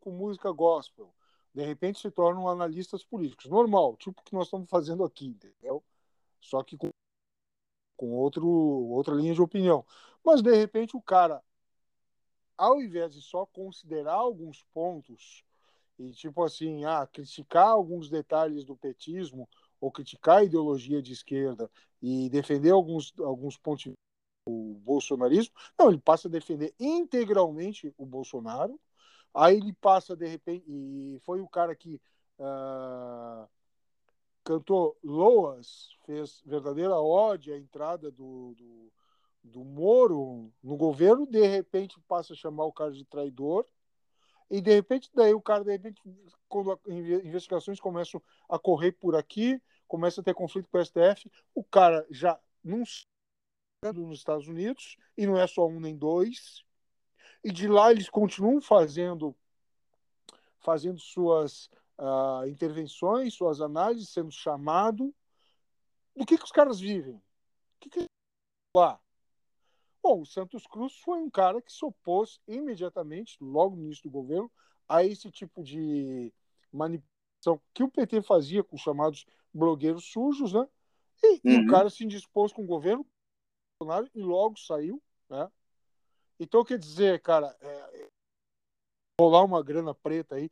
com música gospel, de repente se tornam analistas políticos. Normal, tipo o que nós estamos fazendo aqui, entendeu? Só que com, com outro, outra linha de opinião. Mas, de repente, o cara, ao invés de só considerar alguns pontos e, tipo assim, ah, criticar alguns detalhes do petismo ou criticar a ideologia de esquerda e defender alguns, alguns pontos o bolsonarismo. Não, ele passa a defender integralmente o Bolsonaro. Aí ele passa, de repente, e foi o cara que uh, cantou loas, fez verdadeira ode à entrada do, do, do Moro no governo, de repente passa a chamar o cara de traidor. E de repente, daí o cara, de repente, quando investigações começam a correr por aqui, começa a ter conflito com o STF, o cara já não nos Estados Unidos, e não é só um nem dois, e de lá eles continuam fazendo fazendo suas uh, intervenções, suas análises, sendo chamado. Do que, que os caras vivem? O que, que lá? Bom, o Santos Cruz foi um cara que se opôs imediatamente, logo no início do governo, a esse tipo de manipulação que o PT fazia com os chamados blogueiros sujos, né? E, uhum. e o uhum. cara se indispôs com o governo e logo saiu, né? Então, quer dizer, cara, é, rolar uma grana preta aí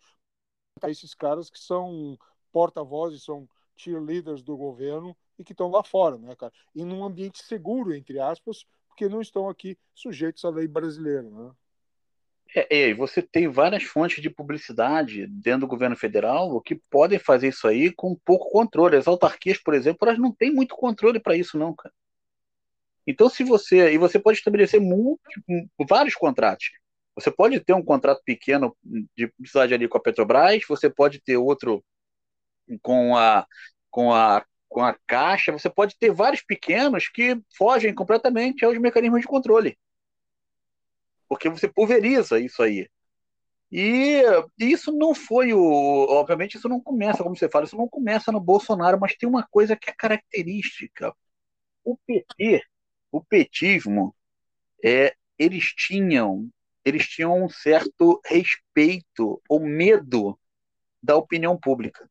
para esses caras que são porta-vozes, são cheerleaders do governo e que estão lá fora, né, cara? E num ambiente seguro, entre aspas, porque não estão aqui sujeitos à lei brasileira, né? É, é, você tem várias fontes de publicidade dentro do governo federal que podem fazer isso aí com pouco controle. As autarquias, por exemplo, elas não têm muito controle para isso, não, cara. Então, se você. E você pode estabelecer muito, vários contratos. Você pode ter um contrato pequeno de publicidade ali com a Petrobras, você pode ter outro com a, com a, com a Caixa, você pode ter vários pequenos que fogem completamente aos mecanismos de controle. Porque você pulveriza isso aí. E isso não foi o. Obviamente, isso não começa, como você fala, isso não começa no Bolsonaro, mas tem uma coisa que é característica. O PT, o petismo, é, eles tinham eles tinham um certo respeito ou medo da opinião pública.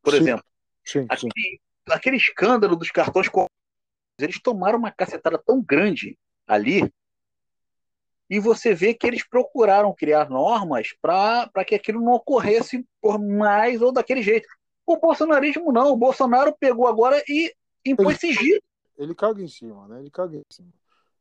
Por sim, exemplo, sim, aquele, sim. aquele, escândalo dos cartões eles tomaram uma cacetada tão grande ali e você vê que eles procuraram criar normas para que aquilo não ocorresse por mais ou daquele jeito. O bolsonarismo não, o Bolsonaro pegou agora e impôs sigilo. Ele caga em cima, né? Ele caga em cima.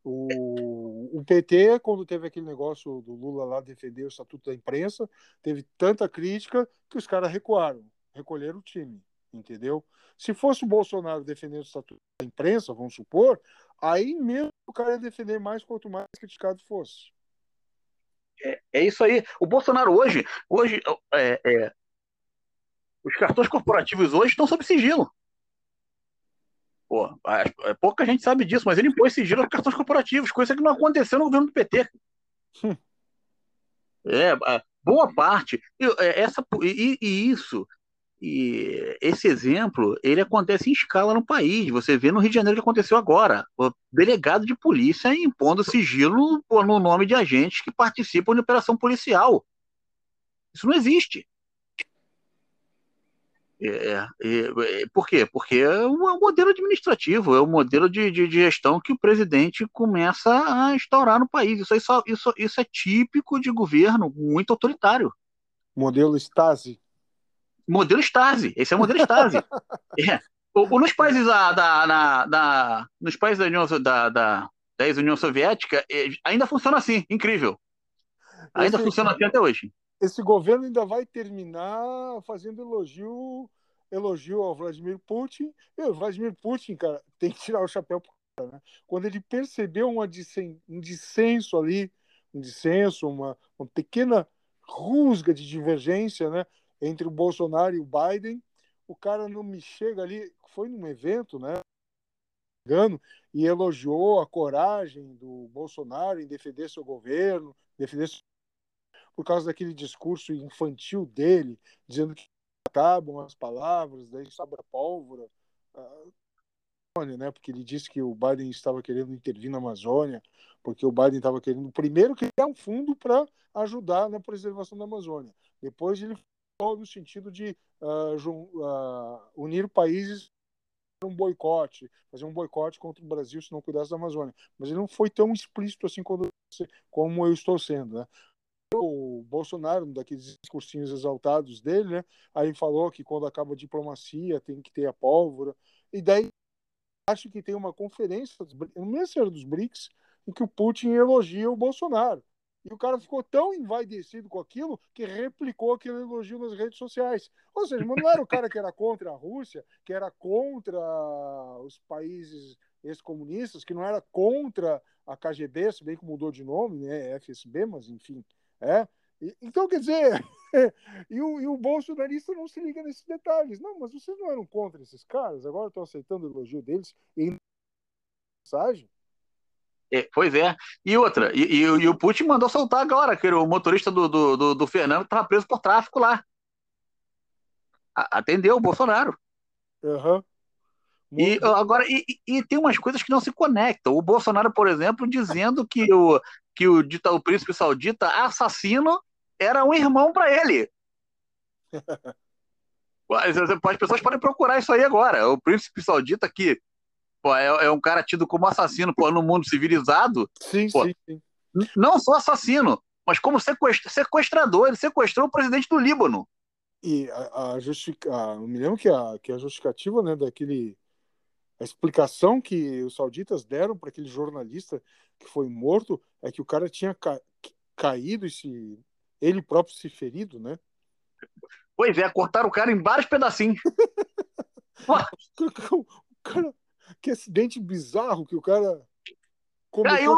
O, o PT, quando teve aquele negócio do Lula lá defender o estatuto da imprensa, teve tanta crítica que os caras recuaram, recolheram o time, entendeu? Se fosse o Bolsonaro defendendo o estatuto da imprensa, vamos supor, aí mesmo o cara ia defender mais quanto mais criticado fosse. É, é isso aí. O Bolsonaro hoje, hoje é, é, os cartões corporativos hoje estão sob sigilo. Pô, é, pouca gente sabe disso, mas ele impôs sigilo aos cartões corporativos, coisa que não aconteceu no governo do PT. Hum. É, boa parte. É, essa, e, e, isso, e esse exemplo, ele acontece em escala no país. Você vê no Rio de Janeiro que aconteceu agora. O delegado de polícia impondo sigilo no nome de agentes que participam de operação policial. Isso não existe. É, é, é, por quê? Porque é o, é modelo administrativo, é o modelo de, de, de, gestão que o presidente começa a instaurar no país. Isso, isso, isso, isso é típico de governo muito autoritário. Modelo Stasi. Modelo Stasi, esse é o modelo Stasi. [LAUGHS] é. o, o, nos países da, da, da, da, nos países da União, da, da, da ex-União Soviética é, ainda funciona assim, incrível. Ainda esse, funciona assim até hoje esse governo ainda vai terminar fazendo elogio elogio ao Vladimir Putin. E o Vladimir Putin, cara, tem que tirar o chapéu pro cara, né? Quando ele percebeu dissen, um dissenso ali, um dissenso, uma, uma pequena rusga de divergência, né, entre o Bolsonaro e o Biden, o cara não me chega ali, foi num evento, né, e elogiou a coragem do Bolsonaro em defender seu governo, defender por causa daquele discurso infantil dele, dizendo que acabam as palavras, daí sobra pólvora. Uh, né? Porque ele disse que o Biden estava querendo intervir na Amazônia, porque o Biden estava querendo, primeiro, criar um fundo para ajudar na preservação da Amazônia. Depois, ele falou no sentido de uh, uh, unir países um boicote, fazer um boicote contra o Brasil se não cuidasse da Amazônia. Mas ele não foi tão explícito assim como eu estou sendo. Né? O Bolsonaro, daqueles discursinhos exaltados dele, né? Aí falou que quando acaba a diplomacia tem que ter a pólvora. E daí acho que tem uma conferência, no Ministério dos BRICS, em que o Putin elogia o Bolsonaro. E o cara ficou tão envaidecido com aquilo que replicou aquele elogio nas redes sociais. Ou seja, não era o cara que era contra a Rússia, que era contra os países ex-comunistas, que não era contra a KGB, se bem que mudou de nome, né? FSB, mas enfim. É. Então, quer dizer, [LAUGHS] e, o, e o bolsonarista não se liga nesses detalhes. Não, mas vocês não eram contra esses caras, agora estão aceitando o elogio deles em mensagem. É, pois é. E outra, e, e, e, o Putin mandou soltar agora, que o motorista do, do, do, do Fernando estava preso por tráfico lá. A, atendeu o Bolsonaro. Uhum. E agora e, e, tem umas coisas que não se conectam. O Bolsonaro, por exemplo, dizendo que o, que o, o príncipe saudita assassino era um irmão para ele. [LAUGHS] As pessoas podem procurar isso aí agora. O príncipe saudita que pô, é, é, um cara tido como assassino pô, no mundo civilizado. Sim, pô, sim, sim. Não só assassino, mas como sequestrador. Ele sequestrou o presidente do Líbano. E a, a justific... eu me lembro que a, que a justificativa né, daquele. A explicação que os sauditas deram para aquele jornalista que foi morto é que o cara tinha ca... caído e se ele próprio se ferido, né? Pois é, cortaram o cara em vários pedacinhos. [LAUGHS] o cara, que acidente bizarro que o cara cometeu. Caiu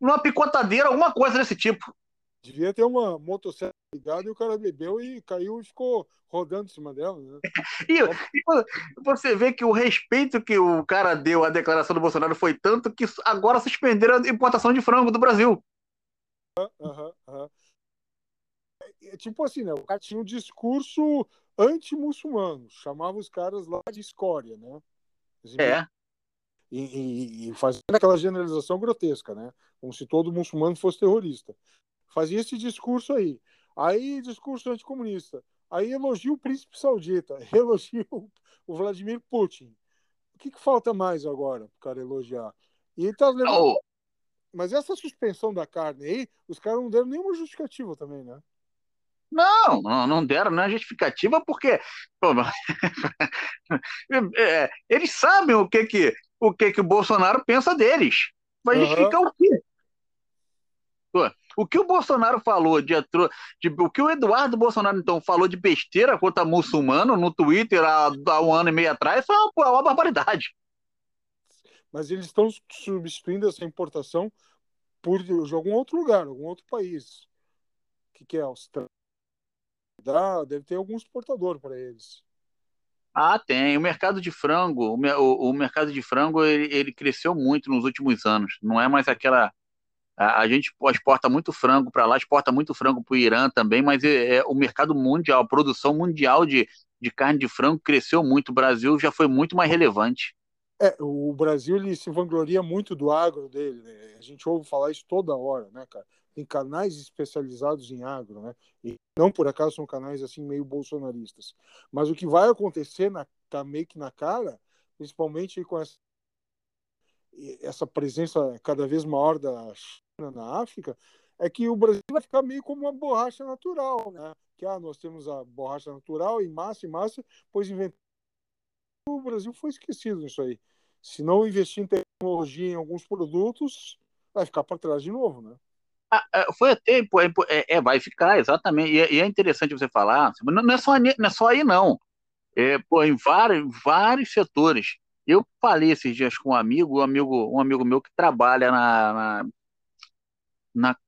numa picotadeira, alguma coisa desse tipo. Devia ter uma motocicleta ligada e o cara bebeu e caiu e ficou rodando em cima dela. Né? [LAUGHS] e, e, você vê que o respeito que o cara deu à declaração do Bolsonaro foi tanto que agora suspenderam a importação de frango do Brasil. Uhum, uhum. É, tipo assim, né? O cara tinha um discurso anti-muçulmano, chamava os caras lá de escória, né? É. E, e, e, fazendo aquela generalização grotesca, né? Como se todo muçulmano fosse terrorista. Fazia esse discurso aí. Aí, discurso anticomunista. Aí elogia o príncipe saudita, [LAUGHS] elogia o Vladimir Putin. O que, que falta mais agora para o cara elogiar? E tá levando... oh. Mas essa suspensão da carne aí, os caras não deram nenhuma justificativa também, né? Não, não, deram é justificativa porque pô, [LAUGHS] é, eles sabem o que que o que que o Bolsonaro pensa deles. Vai uhum. justificar o quê? Pô, o que o Bolsonaro falou de, de, o que o Eduardo Bolsonaro então falou de besteira contra muçulmano no Twitter há, há um ano e meio atrás foi uma, uma barbaridade. Mas eles estão substituindo essa importação por de algum outro lugar, algum outro país. O que, que é Austrália? Deve ter algum exportador para eles. Ah, tem. O mercado de frango, o, o, o mercado de frango, ele, ele, cresceu muito nos últimos anos. Não é mais aquela. A, gente exporta muito frango para lá, exporta muito frango para o Irã também, mas é, é, o mercado mundial, a produção mundial de, de carne de frango cresceu muito. O Brasil já foi muito mais relevante. É, o Brasil ele se vangloria muito do agro dele, né? A gente ouve falar isso toda hora, né, cara? tem canais especializados em agro, né? E não por acaso são canais assim meio bolsonaristas. Mas o que vai acontecer na, tá meio que na cara, principalmente com essa, essa presença cada vez maior da na África, é que o Brasil vai ficar meio como uma borracha natural, né? Que ah, nós temos a borracha natural em massa e massa, pois inventamos. O Brasil foi esquecido nisso aí. Se não investir em tecnologia em alguns produtos, vai ficar para trás de novo, né? Ah, ah, foi até, é, é, vai ficar, exatamente. E é, e é, interessante você falar, não é só, não é só aí, não. É, pô, em vários, vários setores. Eu falei esses dias com um amigo, um amigo, um amigo meu que trabalha na, na,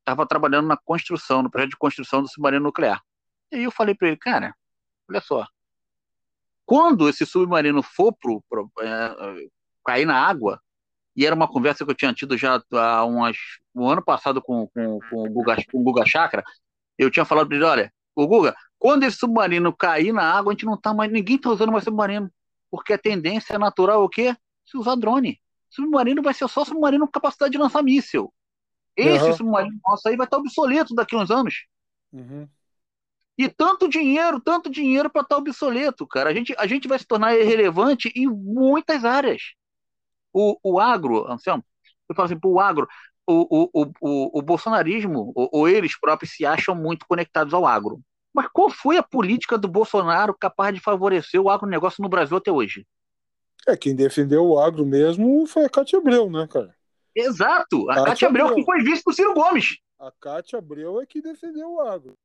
estava trabalhando na construção, no projeto de construção do submarino nuclear. E aí eu falei para ele, cara, olha só, quando esse submarino for pro, pro é, cair na água, e era uma conversa que eu tinha tido já há umas, um ano passado com, com, com, o Guga, com o Guga Chakra. Eu tinha falado para ele: olha, o Guga, quando esse submarino cair na água, a gente não tá mais, ninguém está usando mais submarino, porque a tendência natural é o quê? Se usar drone. Submarino vai ser só submarino com capacidade de lançar míssil. Esse uhum. submarino nosso aí vai estar obsoleto daqui a uns anos. Uhum. E tanto dinheiro, tanto dinheiro para estar obsoleto, cara. A gente, a gente vai se tornar irrelevante em muitas áreas. O, o agro, Anselmo, eu falo assim, o agro, o, o, o, o bolsonarismo, ou, ou eles próprios se acham muito conectados ao agro. Mas qual foi a política do Bolsonaro capaz de favorecer o agronegócio no Brasil até hoje? É, quem defendeu o agro mesmo foi a Cátia Abreu, né, cara? Exato, a Cátia, Cátia Abreu, Abreu, que foi vice do Ciro Gomes. A Cátia Abreu é que defendeu o agro.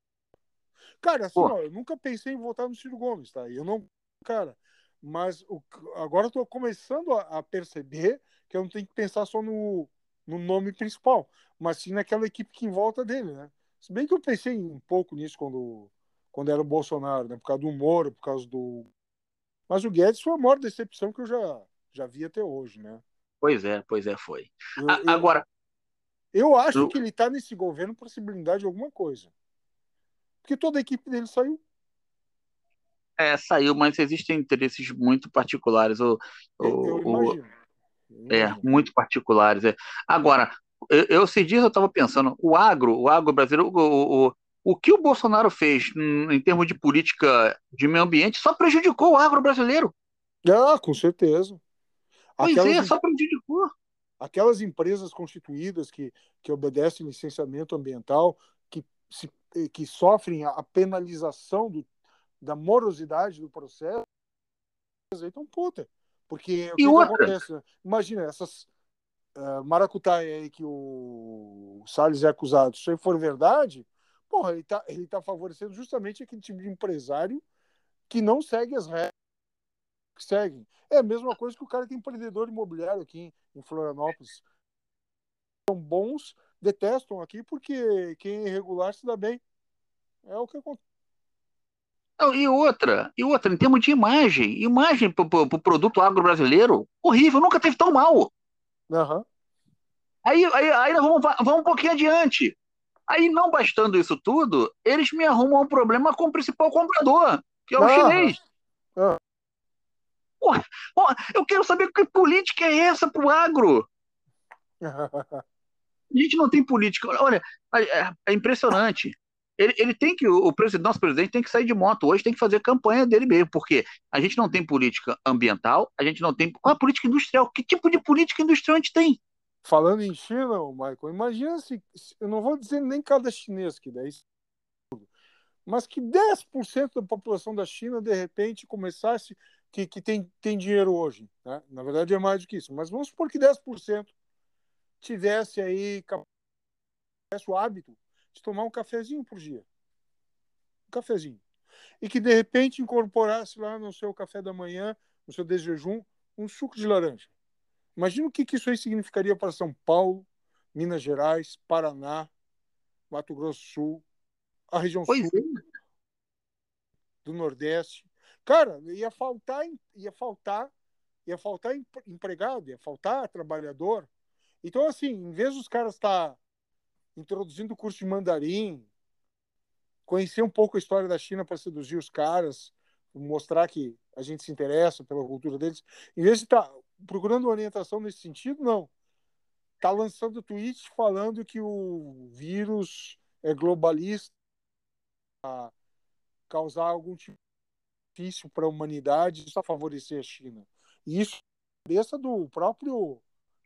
Cara, assim, ó, eu nunca pensei em votar no Ciro Gomes, tá? Eu não, cara, mas o, agora eu tô começando a, a, perceber que eu não tenho que pensar só no, no nome principal, mas sim naquela equipe que em volta dele, né? Se bem que eu pensei um pouco nisso quando, quando era o Bolsonaro, né? Por causa do humor, por causa do. Mas o Guedes foi a maior decepção que eu já, já vi até hoje, né? Pois é, pois é, foi. Eu, a, eu, agora. Eu acho eu... que ele está nesse governo por possibilidade de alguma coisa. Porque toda a equipe dele saiu. É, saiu, mas existem interesses muito particulares. O, o, eu, imagino. O, é, muito particulares. É. Agora, eu, eu esses dias eu estava pensando, o agro, o agro brasileiro, o, o, o que o Bolsonaro fez em termos de política de meio ambiente só prejudicou o agro brasileiro. Ah, com certeza. Pois aquelas, é, só prejudicou. Aquelas empresas constituídas que, que obedecem licenciamento ambiental, que, se, que sofrem a penalização do, da morosidade do processo, então puta. Porque o que, que acontece? Imagina, essas uh, maracutaia aí que o Salles é acusado, se for verdade, porra, ele está ele tá favorecendo justamente aquele tipo de empresário que não segue as regras que seguem. É a mesma coisa que o cara que é empreendedor imobiliário aqui em Florianópolis. São bons, detestam aqui porque quem é irregular se dá bem. É o que acontece. E outra, e outra, em termos de imagem, imagem para o pro produto agro brasileiro, horrível, nunca teve tão mal. Uhum. Aí, aí, aí vamos, vamos um pouquinho adiante. Aí, não bastando isso tudo, eles me arrumam um problema com o principal comprador, que é o uhum. chinês. Uhum. Eu quero saber que política é essa para o agro. A gente não tem política. Olha, é, é impressionante. Ele, ele tem que, o presidente, nosso presidente tem que sair de moto hoje, tem que fazer campanha dele mesmo, porque a gente não tem política ambiental, a gente não tem. Qual a política industrial? Que tipo de política industrial a gente tem? Falando em China, Michael, imagina se, eu não vou dizer nem cada chinês que daí, mas que 10% da população da China, de repente, começasse, que, que tem, tem dinheiro hoje, né? na verdade é mais do que isso, mas vamos supor que 10% tivesse aí tivesse o hábito de tomar um cafezinho por dia. Um cafezinho. E que de repente incorporasse lá no seu café da manhã, no seu desjejum, um suco de laranja. Imagina o que, que isso aí significaria para São Paulo, Minas Gerais, Paraná, Mato Grosso do Sul, a região pois sul é. do Nordeste. Cara, ia faltar, ia faltar, ia faltar empregado, ia faltar trabalhador. Então, assim, em vez dos caras estar tá introduzindo o curso de mandarim, conhecer um pouco a história da China para seduzir os caras, mostrar que a gente se interessa pela cultura deles, em vez de estar tá procurando orientação nesse sentido, não. Está lançando tweets falando que o vírus é globalista, causar algum tipo de difícil para a humanidade, só favorecer a China. E isso é cabeça do próprio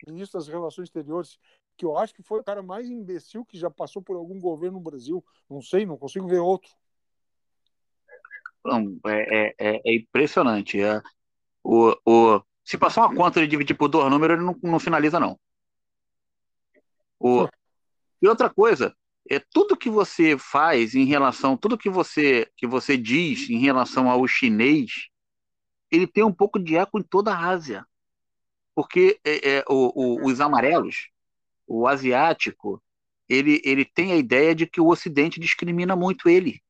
ministro das Relações Exteriores, que eu acho que foi o cara mais imbecil que já passou por algum governo no Brasil. Não sei, não consigo ver outro. Não, é, é, é impressionante. É, o, o, se passar uma conta de dividir por dois números, ele não, não finaliza, não. O, e outra coisa, é tudo que você faz em relação, tudo que você que você diz em relação ao chinês, ele tem um pouco de eco em toda a Ásia, porque é, é, o, o, os amarelos o asiático, ele, ele tem a ideia de que o Ocidente discrimina muito ele.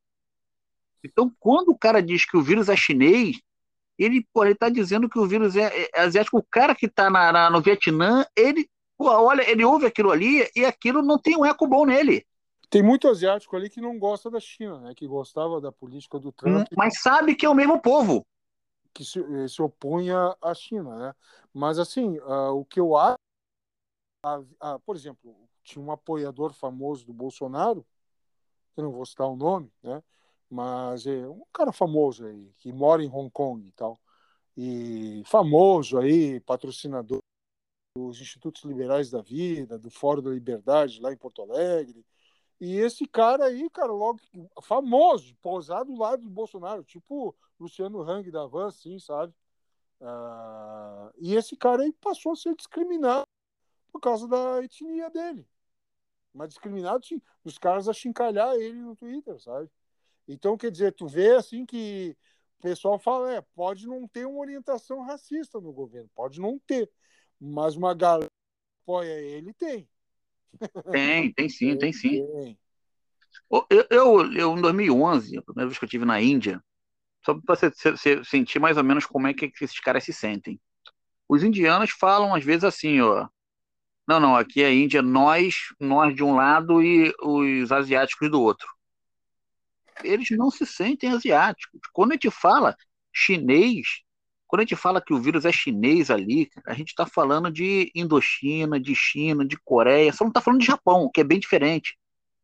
Então, quando o cara diz que o vírus é chinês, ele está dizendo que o vírus é, é, asiático. O cara que está no Vietnã, ele pô, olha, ele ouve aquilo ali e aquilo não tem um eco bom nele. Tem muito asiático ali que não gosta da China, né? Que gostava da política do Trump. Mas sabe que é o mesmo povo. Que se, eh, se opunha à China, né? Mas assim, uh, o que eu acho por exemplo, tinha um apoiador famoso do Bolsonaro, eu não vou citar o nome, né? Mas é um cara famoso aí, que mora em Hong Kong e tal. E famoso aí, patrocinador dos Institutos Liberais da Vida, do Fórum da Liberdade lá em Porto Alegre. E esse cara aí, cara, logo famoso, pousado do lado do Bolsonaro, tipo Luciano Hang da Van, assim, sabe? Uh, e esse cara aí passou a ser discriminado por causa da etnia dele. Mas discriminado os caras a chincalhar ele no Twitter, sabe? Então, quer dizer, tu vê assim que o pessoal fala, é, pode não ter uma orientação racista no governo, pode não ter, mas uma galera que apoia ele tem. Tem, tem sim, tem, tem sim. Tem. Eu, eu, eu, em 2011, a primeira vez que eu estive na Índia, só para você, você, sentir mais ou menos como é que esses caras se sentem. Os indianos falam às vezes assim, ó, não, não, aqui é a Índia, nós, nós de um lado e os asiáticos do outro. Eles não se sentem asiáticos. Quando a gente fala chinês, quando a gente fala que o vírus é chinês ali, a gente está falando de Indochina, de China, de Coreia, só não está falando de Japão, que é bem diferente.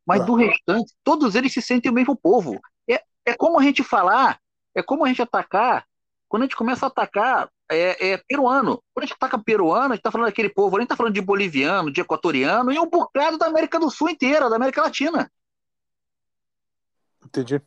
Mas ah. do restante, todos eles se sentem o mesmo povo. É, é como a gente falar, é como a gente atacar. Quando a gente começa a atacar é, é peruano. Quando a gente ataca peruano, a gente está falando daquele povo, a gente está falando de boliviano, de equatoriano e um bocado da América do Sul inteira, da América Latina. Entendi.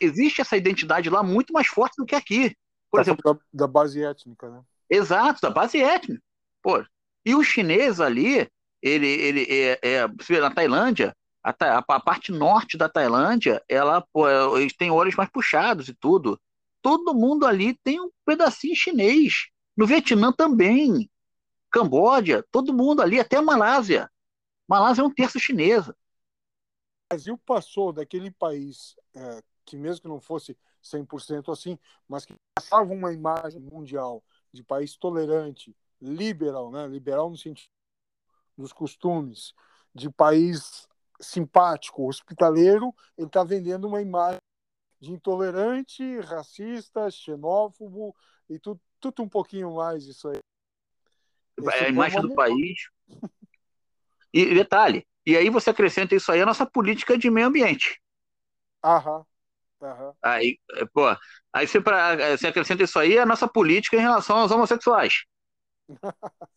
Existe essa identidade lá muito mais forte do que aqui. Por tá exemplo, da, da, base étnica, né? Exato, da base étnica. Pô, e o chinês ali, ele, ele é, é na Tailândia, a, a, a, parte norte da Tailândia, ela, pô, eles têm olhos mais puxados e tudo. Todo mundo ali tem um pedacinho chinês. No Vietnã também. Camboja, todo mundo ali, até a Malásia. Malásia é um terço chinesa. O Brasil passou daquele país é, que mesmo que não fosse 100% assim, mas que passava uma imagem mundial de país tolerante, liberal, né? liberal no sentido dos costumes, de país simpático, hospitaleiro, ele está vendendo uma imagem de intolerante, racista, xenófobo e tudo, tudo um pouquinho mais isso aí. Esse é a imagem do país. E detalhe, e aí você acrescenta isso aí a nossa política de meio ambiente. Aham. Uhum. Aí, pô, aí você, pra, você acrescenta isso aí a nossa política em relação aos homossexuais. [LAUGHS]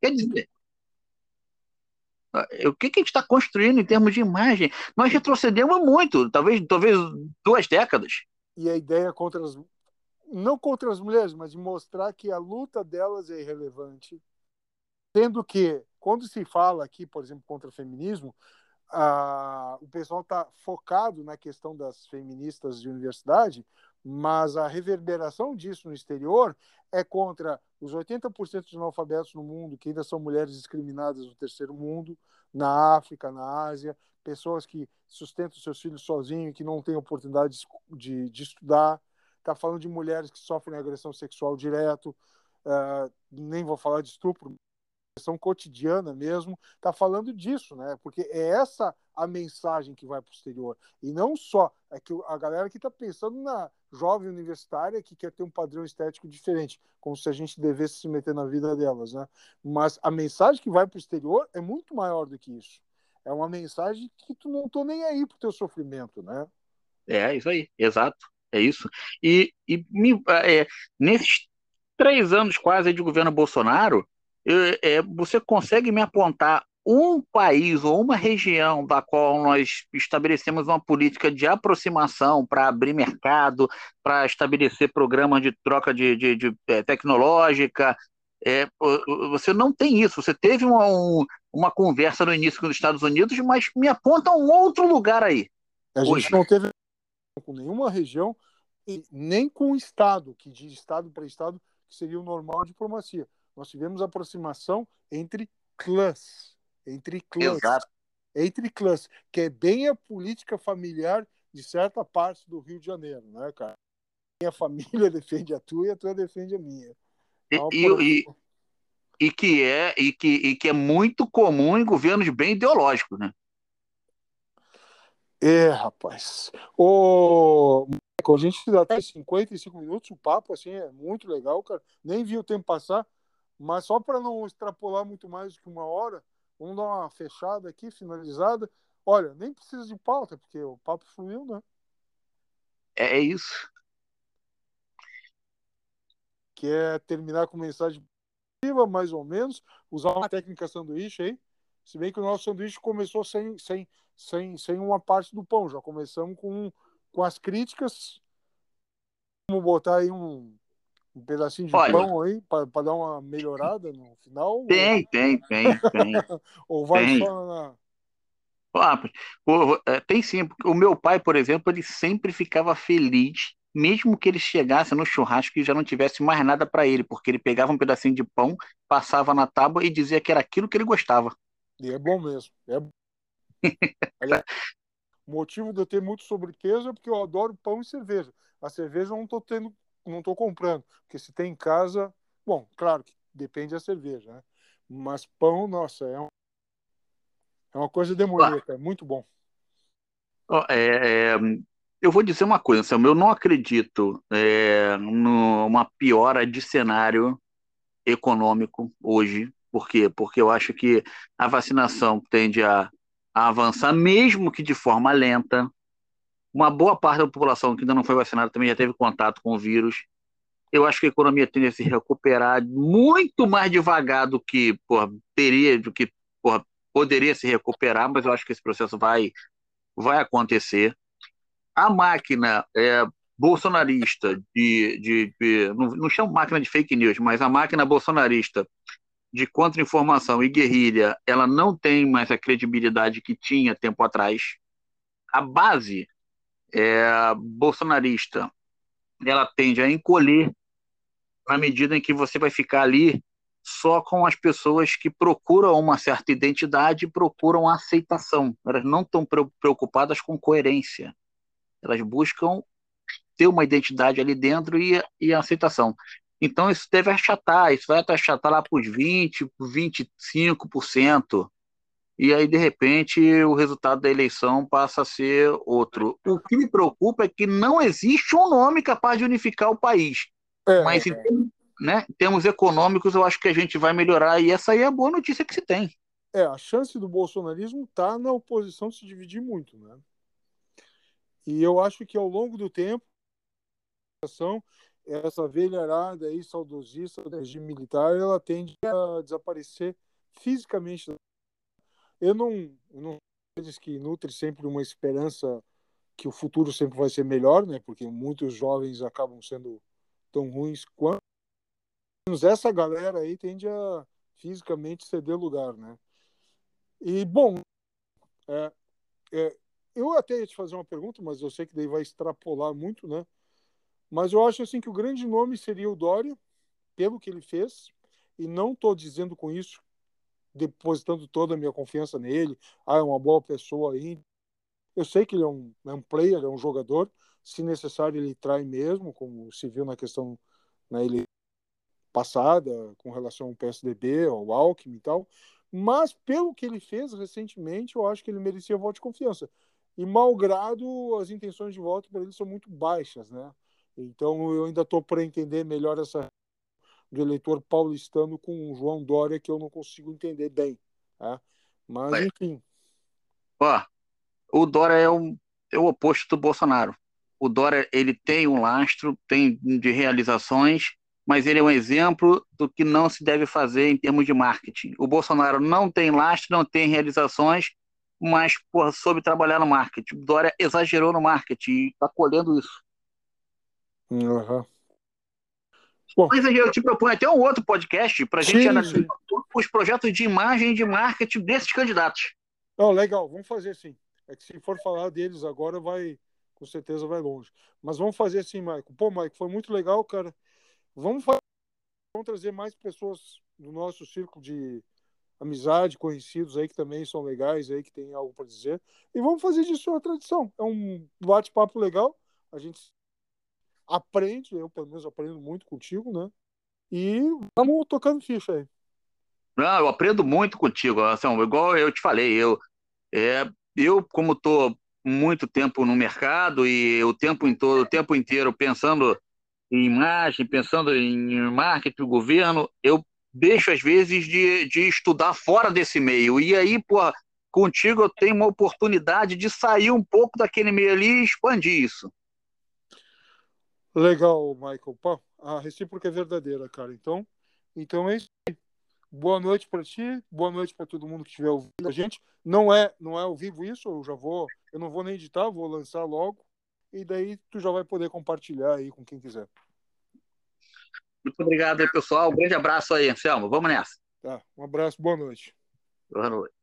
Quer dizer, o que, que a gente está construindo em termos de imagem? Nós retrocedemos muito, talvez, talvez duas décadas. E a ideia contra as. Não contra as mulheres, mas de mostrar que a luta delas é irrelevante. Sendo que, quando se fala aqui, por exemplo, contra o feminismo, o pessoal está focado na questão das feministas de universidade, mas a reverberação disso no exterior é contra os 80% dos analfabetos no mundo, que ainda são mulheres discriminadas no terceiro mundo, na África, na Ásia, pessoas que sustentam seus filhos sozinhos, que não têm oportunidade de, de estudar. Está falando de mulheres que sofrem agressão sexual direto, uh, nem vou falar de estupro, questão cotidiana mesmo, está falando disso, né? Porque é essa a mensagem que vai para o exterior. E não só, é que a galera que está pensando na jovem universitária que quer ter um padrão estético diferente, como se a gente devesse se meter na vida delas, né? Mas a mensagem que vai para o exterior é muito maior do que isso. É uma mensagem que tu não tô nem aí pro teu sofrimento, né? É, isso aí, exato, é isso. E, e é, nesses três anos quase de governo Bolsonaro, é, você consegue me apontar um país ou uma região da qual nós estabelecemos uma política de aproximação para abrir mercado, para estabelecer programas de troca de, de, de é, tecnológica. É, você não tem isso. Você teve uma, um, uma conversa no início com os Estados Unidos, mas me aponta um outro lugar aí. A gente hoje. não teve com nenhuma região, nem com o Estado, que de Estado para Estado, que seria o normal de diplomacia nós tivemos aproximação entre clãs, entre clãs, Exato. entre clãs, que é bem a política familiar de certa parte do Rio de Janeiro, né, cara? Minha família [LAUGHS] defende a tua e a tua defende a minha. Então, e, por... e, e, que é e que, e que é muito comum em governos bem ideológicos, né? É, rapaz. O a gente já tá em 55 minutos, o papo assim é muito legal, cara. Nem vi o tempo passar. Mas só para não extrapolar muito mais do que uma hora, vamos dar uma fechada aqui, finalizada. Olha, nem precisa de pauta, porque o papo fluiu, né? É, é isso. Quer terminar com mensagem positiva, mais ou menos, usar uma técnica sanduíche aí. Se bem que o nosso sanduíche começou sem, sem, sem, sem uma parte do pão, já começamos com, com as críticas. Vamos botar aí um, Um pedacinho de Olha, pão aí para dar uma melhorada no final? Tem, ou... tem, tem, tem. [LAUGHS] ou vai tem. só na. Ah, é, tem sim. O meu pai, por exemplo, ele sempre ficava feliz, mesmo que ele chegasse no churrasco e já não tivesse mais nada para ele, porque ele pegava um pedacinho de pão, passava na tábua e dizia que era aquilo que ele gostava. E é bom mesmo. É... [LAUGHS] Aliás, o motivo de eu ter muito sobrepeso é porque eu adoro pão e cerveja. A cerveja eu não estou tendo não estou comprando. Porque se tem em casa, bom, claro que depende da cerveja, né? Mas pão, nossa, é, um, é uma coisa demoleta, é muito bom. É, é, eu vou dizer uma coisa, eu não acredito é, numa piora de cenário econômico hoje. Por quê? Porque eu acho que a vacinação tende a, a avançar, mesmo que de forma lenta, uma boa parte da população que ainda não foi vacinada também já teve contato com o vírus. Eu acho que a economia tende a se recuperar muito mais devagar do que porra, teria, do que porra, poderia se recuperar, mas eu acho que esse processo vai, vai acontecer. A máquina é, bolsonarista de, de, de não, não chamo máquina de fake news, mas a máquina bolsonarista de contra-informação e guerrilha, ela não tem mais a credibilidade que tinha tempo atrás. A base é, bolsonarista ela tende a encolher na medida em que você vai ficar ali só com as pessoas que procuram uma certa identidade e procuram aceitação. Elas não estão preocupadas com coerência. Elas buscam ter uma identidade ali dentro e, e aceitação. Então isso deve achatar, isso vai achatar lá para os 20%, 25%. E aí, de repente, o resultado da eleição passa a ser outro. O que me preocupa é que não existe um nome capaz de unificar o país. É, Mas em termos, né, termos econômicos, eu acho que a gente vai melhorar. E essa aí é a boa notícia que se tem. É, a chance do bolsonarismo está na oposição se dividir muito, né? E eu acho que ao longo do tempo, essa velharada aí saudosista do regime militar, ela tende a desaparecer fisicamente eu não, eu não que nutre sempre uma esperança que o futuro sempre vai ser melhor, né? Porque muitos jovens acabam sendo tão ruins quanto essa galera aí tende a fisicamente ceder lugar, né? E bom, é, é, eu até ia te fazer uma pergunta, mas eu sei que daí vai extrapolar muito, né? Mas eu acho assim que o grande nome seria o Dória, pelo que ele fez, e não estou dizendo com isso depositando toda a minha confiança nele. Ah, é uma boa pessoa aí. Eu sei que ele é um, é um player, é um jogador. Se necessário, ele trai mesmo, como se viu na questão na ele passada, com relação ao PSDB, ao Alckmin e tal. Mas, pelo que ele fez recentemente, eu acho que ele merecia voto de confiança. E, malgrado, as intenções de voto para ele são muito baixas, né? Então, eu ainda estou para entender melhor essa eleitor paulistano com o João Dória que eu não consigo entender bem. Tá? Mas, enfim. Ó, o Dória é, um, é o oposto do Bolsonaro. O Dória ele tem um lastro, tem de realizações, mas ele é um exemplo do que não se deve fazer em termos de marketing. O Bolsonaro não tem lastro, não tem realizações, mas porra, soube trabalhar no marketing. O Dória exagerou no marketing e está colhendo isso. Uhum. Mas eu te proponho até um outro podcast para a gente analisar os projetos de imagem e de marketing desses candidatos. Não, legal, vamos fazer assim. É que se for falar deles agora, vai, com certeza vai longe. Mas vamos fazer assim, Maico. Pô, Maico, foi muito legal, cara. Vamos, fazer, vamos trazer mais pessoas do nosso círculo de amizade, conhecidos aí que também são legais aí, que tem algo para dizer. E vamos fazer disso uma tradição. É um bate-papo legal. A gente aprende, eu pelo menos aprendo muito contigo, né? E vamos tocando ficha aí. Não, eu aprendo muito contigo, assim, igual eu te falei, eu, é, eu como estou muito tempo no mercado e o tempo, em todo, o tempo inteiro pensando em imagem, pensando em marketing, governo, eu deixo às vezes de, de estudar fora desse meio. E aí, pô, contigo eu tenho uma oportunidade de sair um pouco daquele meio ali e expandir isso. Legal, Michael. Pá, a recíproca é verdadeira, cara. Então, então é isso. Boa noite para ti, boa noite para todo mundo que estiver ouvindo a gente. Não é, não é ao vivo isso, eu já vou, eu não vou nem editar, vou lançar logo e daí tu já vai poder compartilhar aí com quem quiser. Muito obrigado aí, pessoal. Um grande abraço aí, Anselmo. Vamos nessa. Tá, um abraço, boa noite. Boa noite.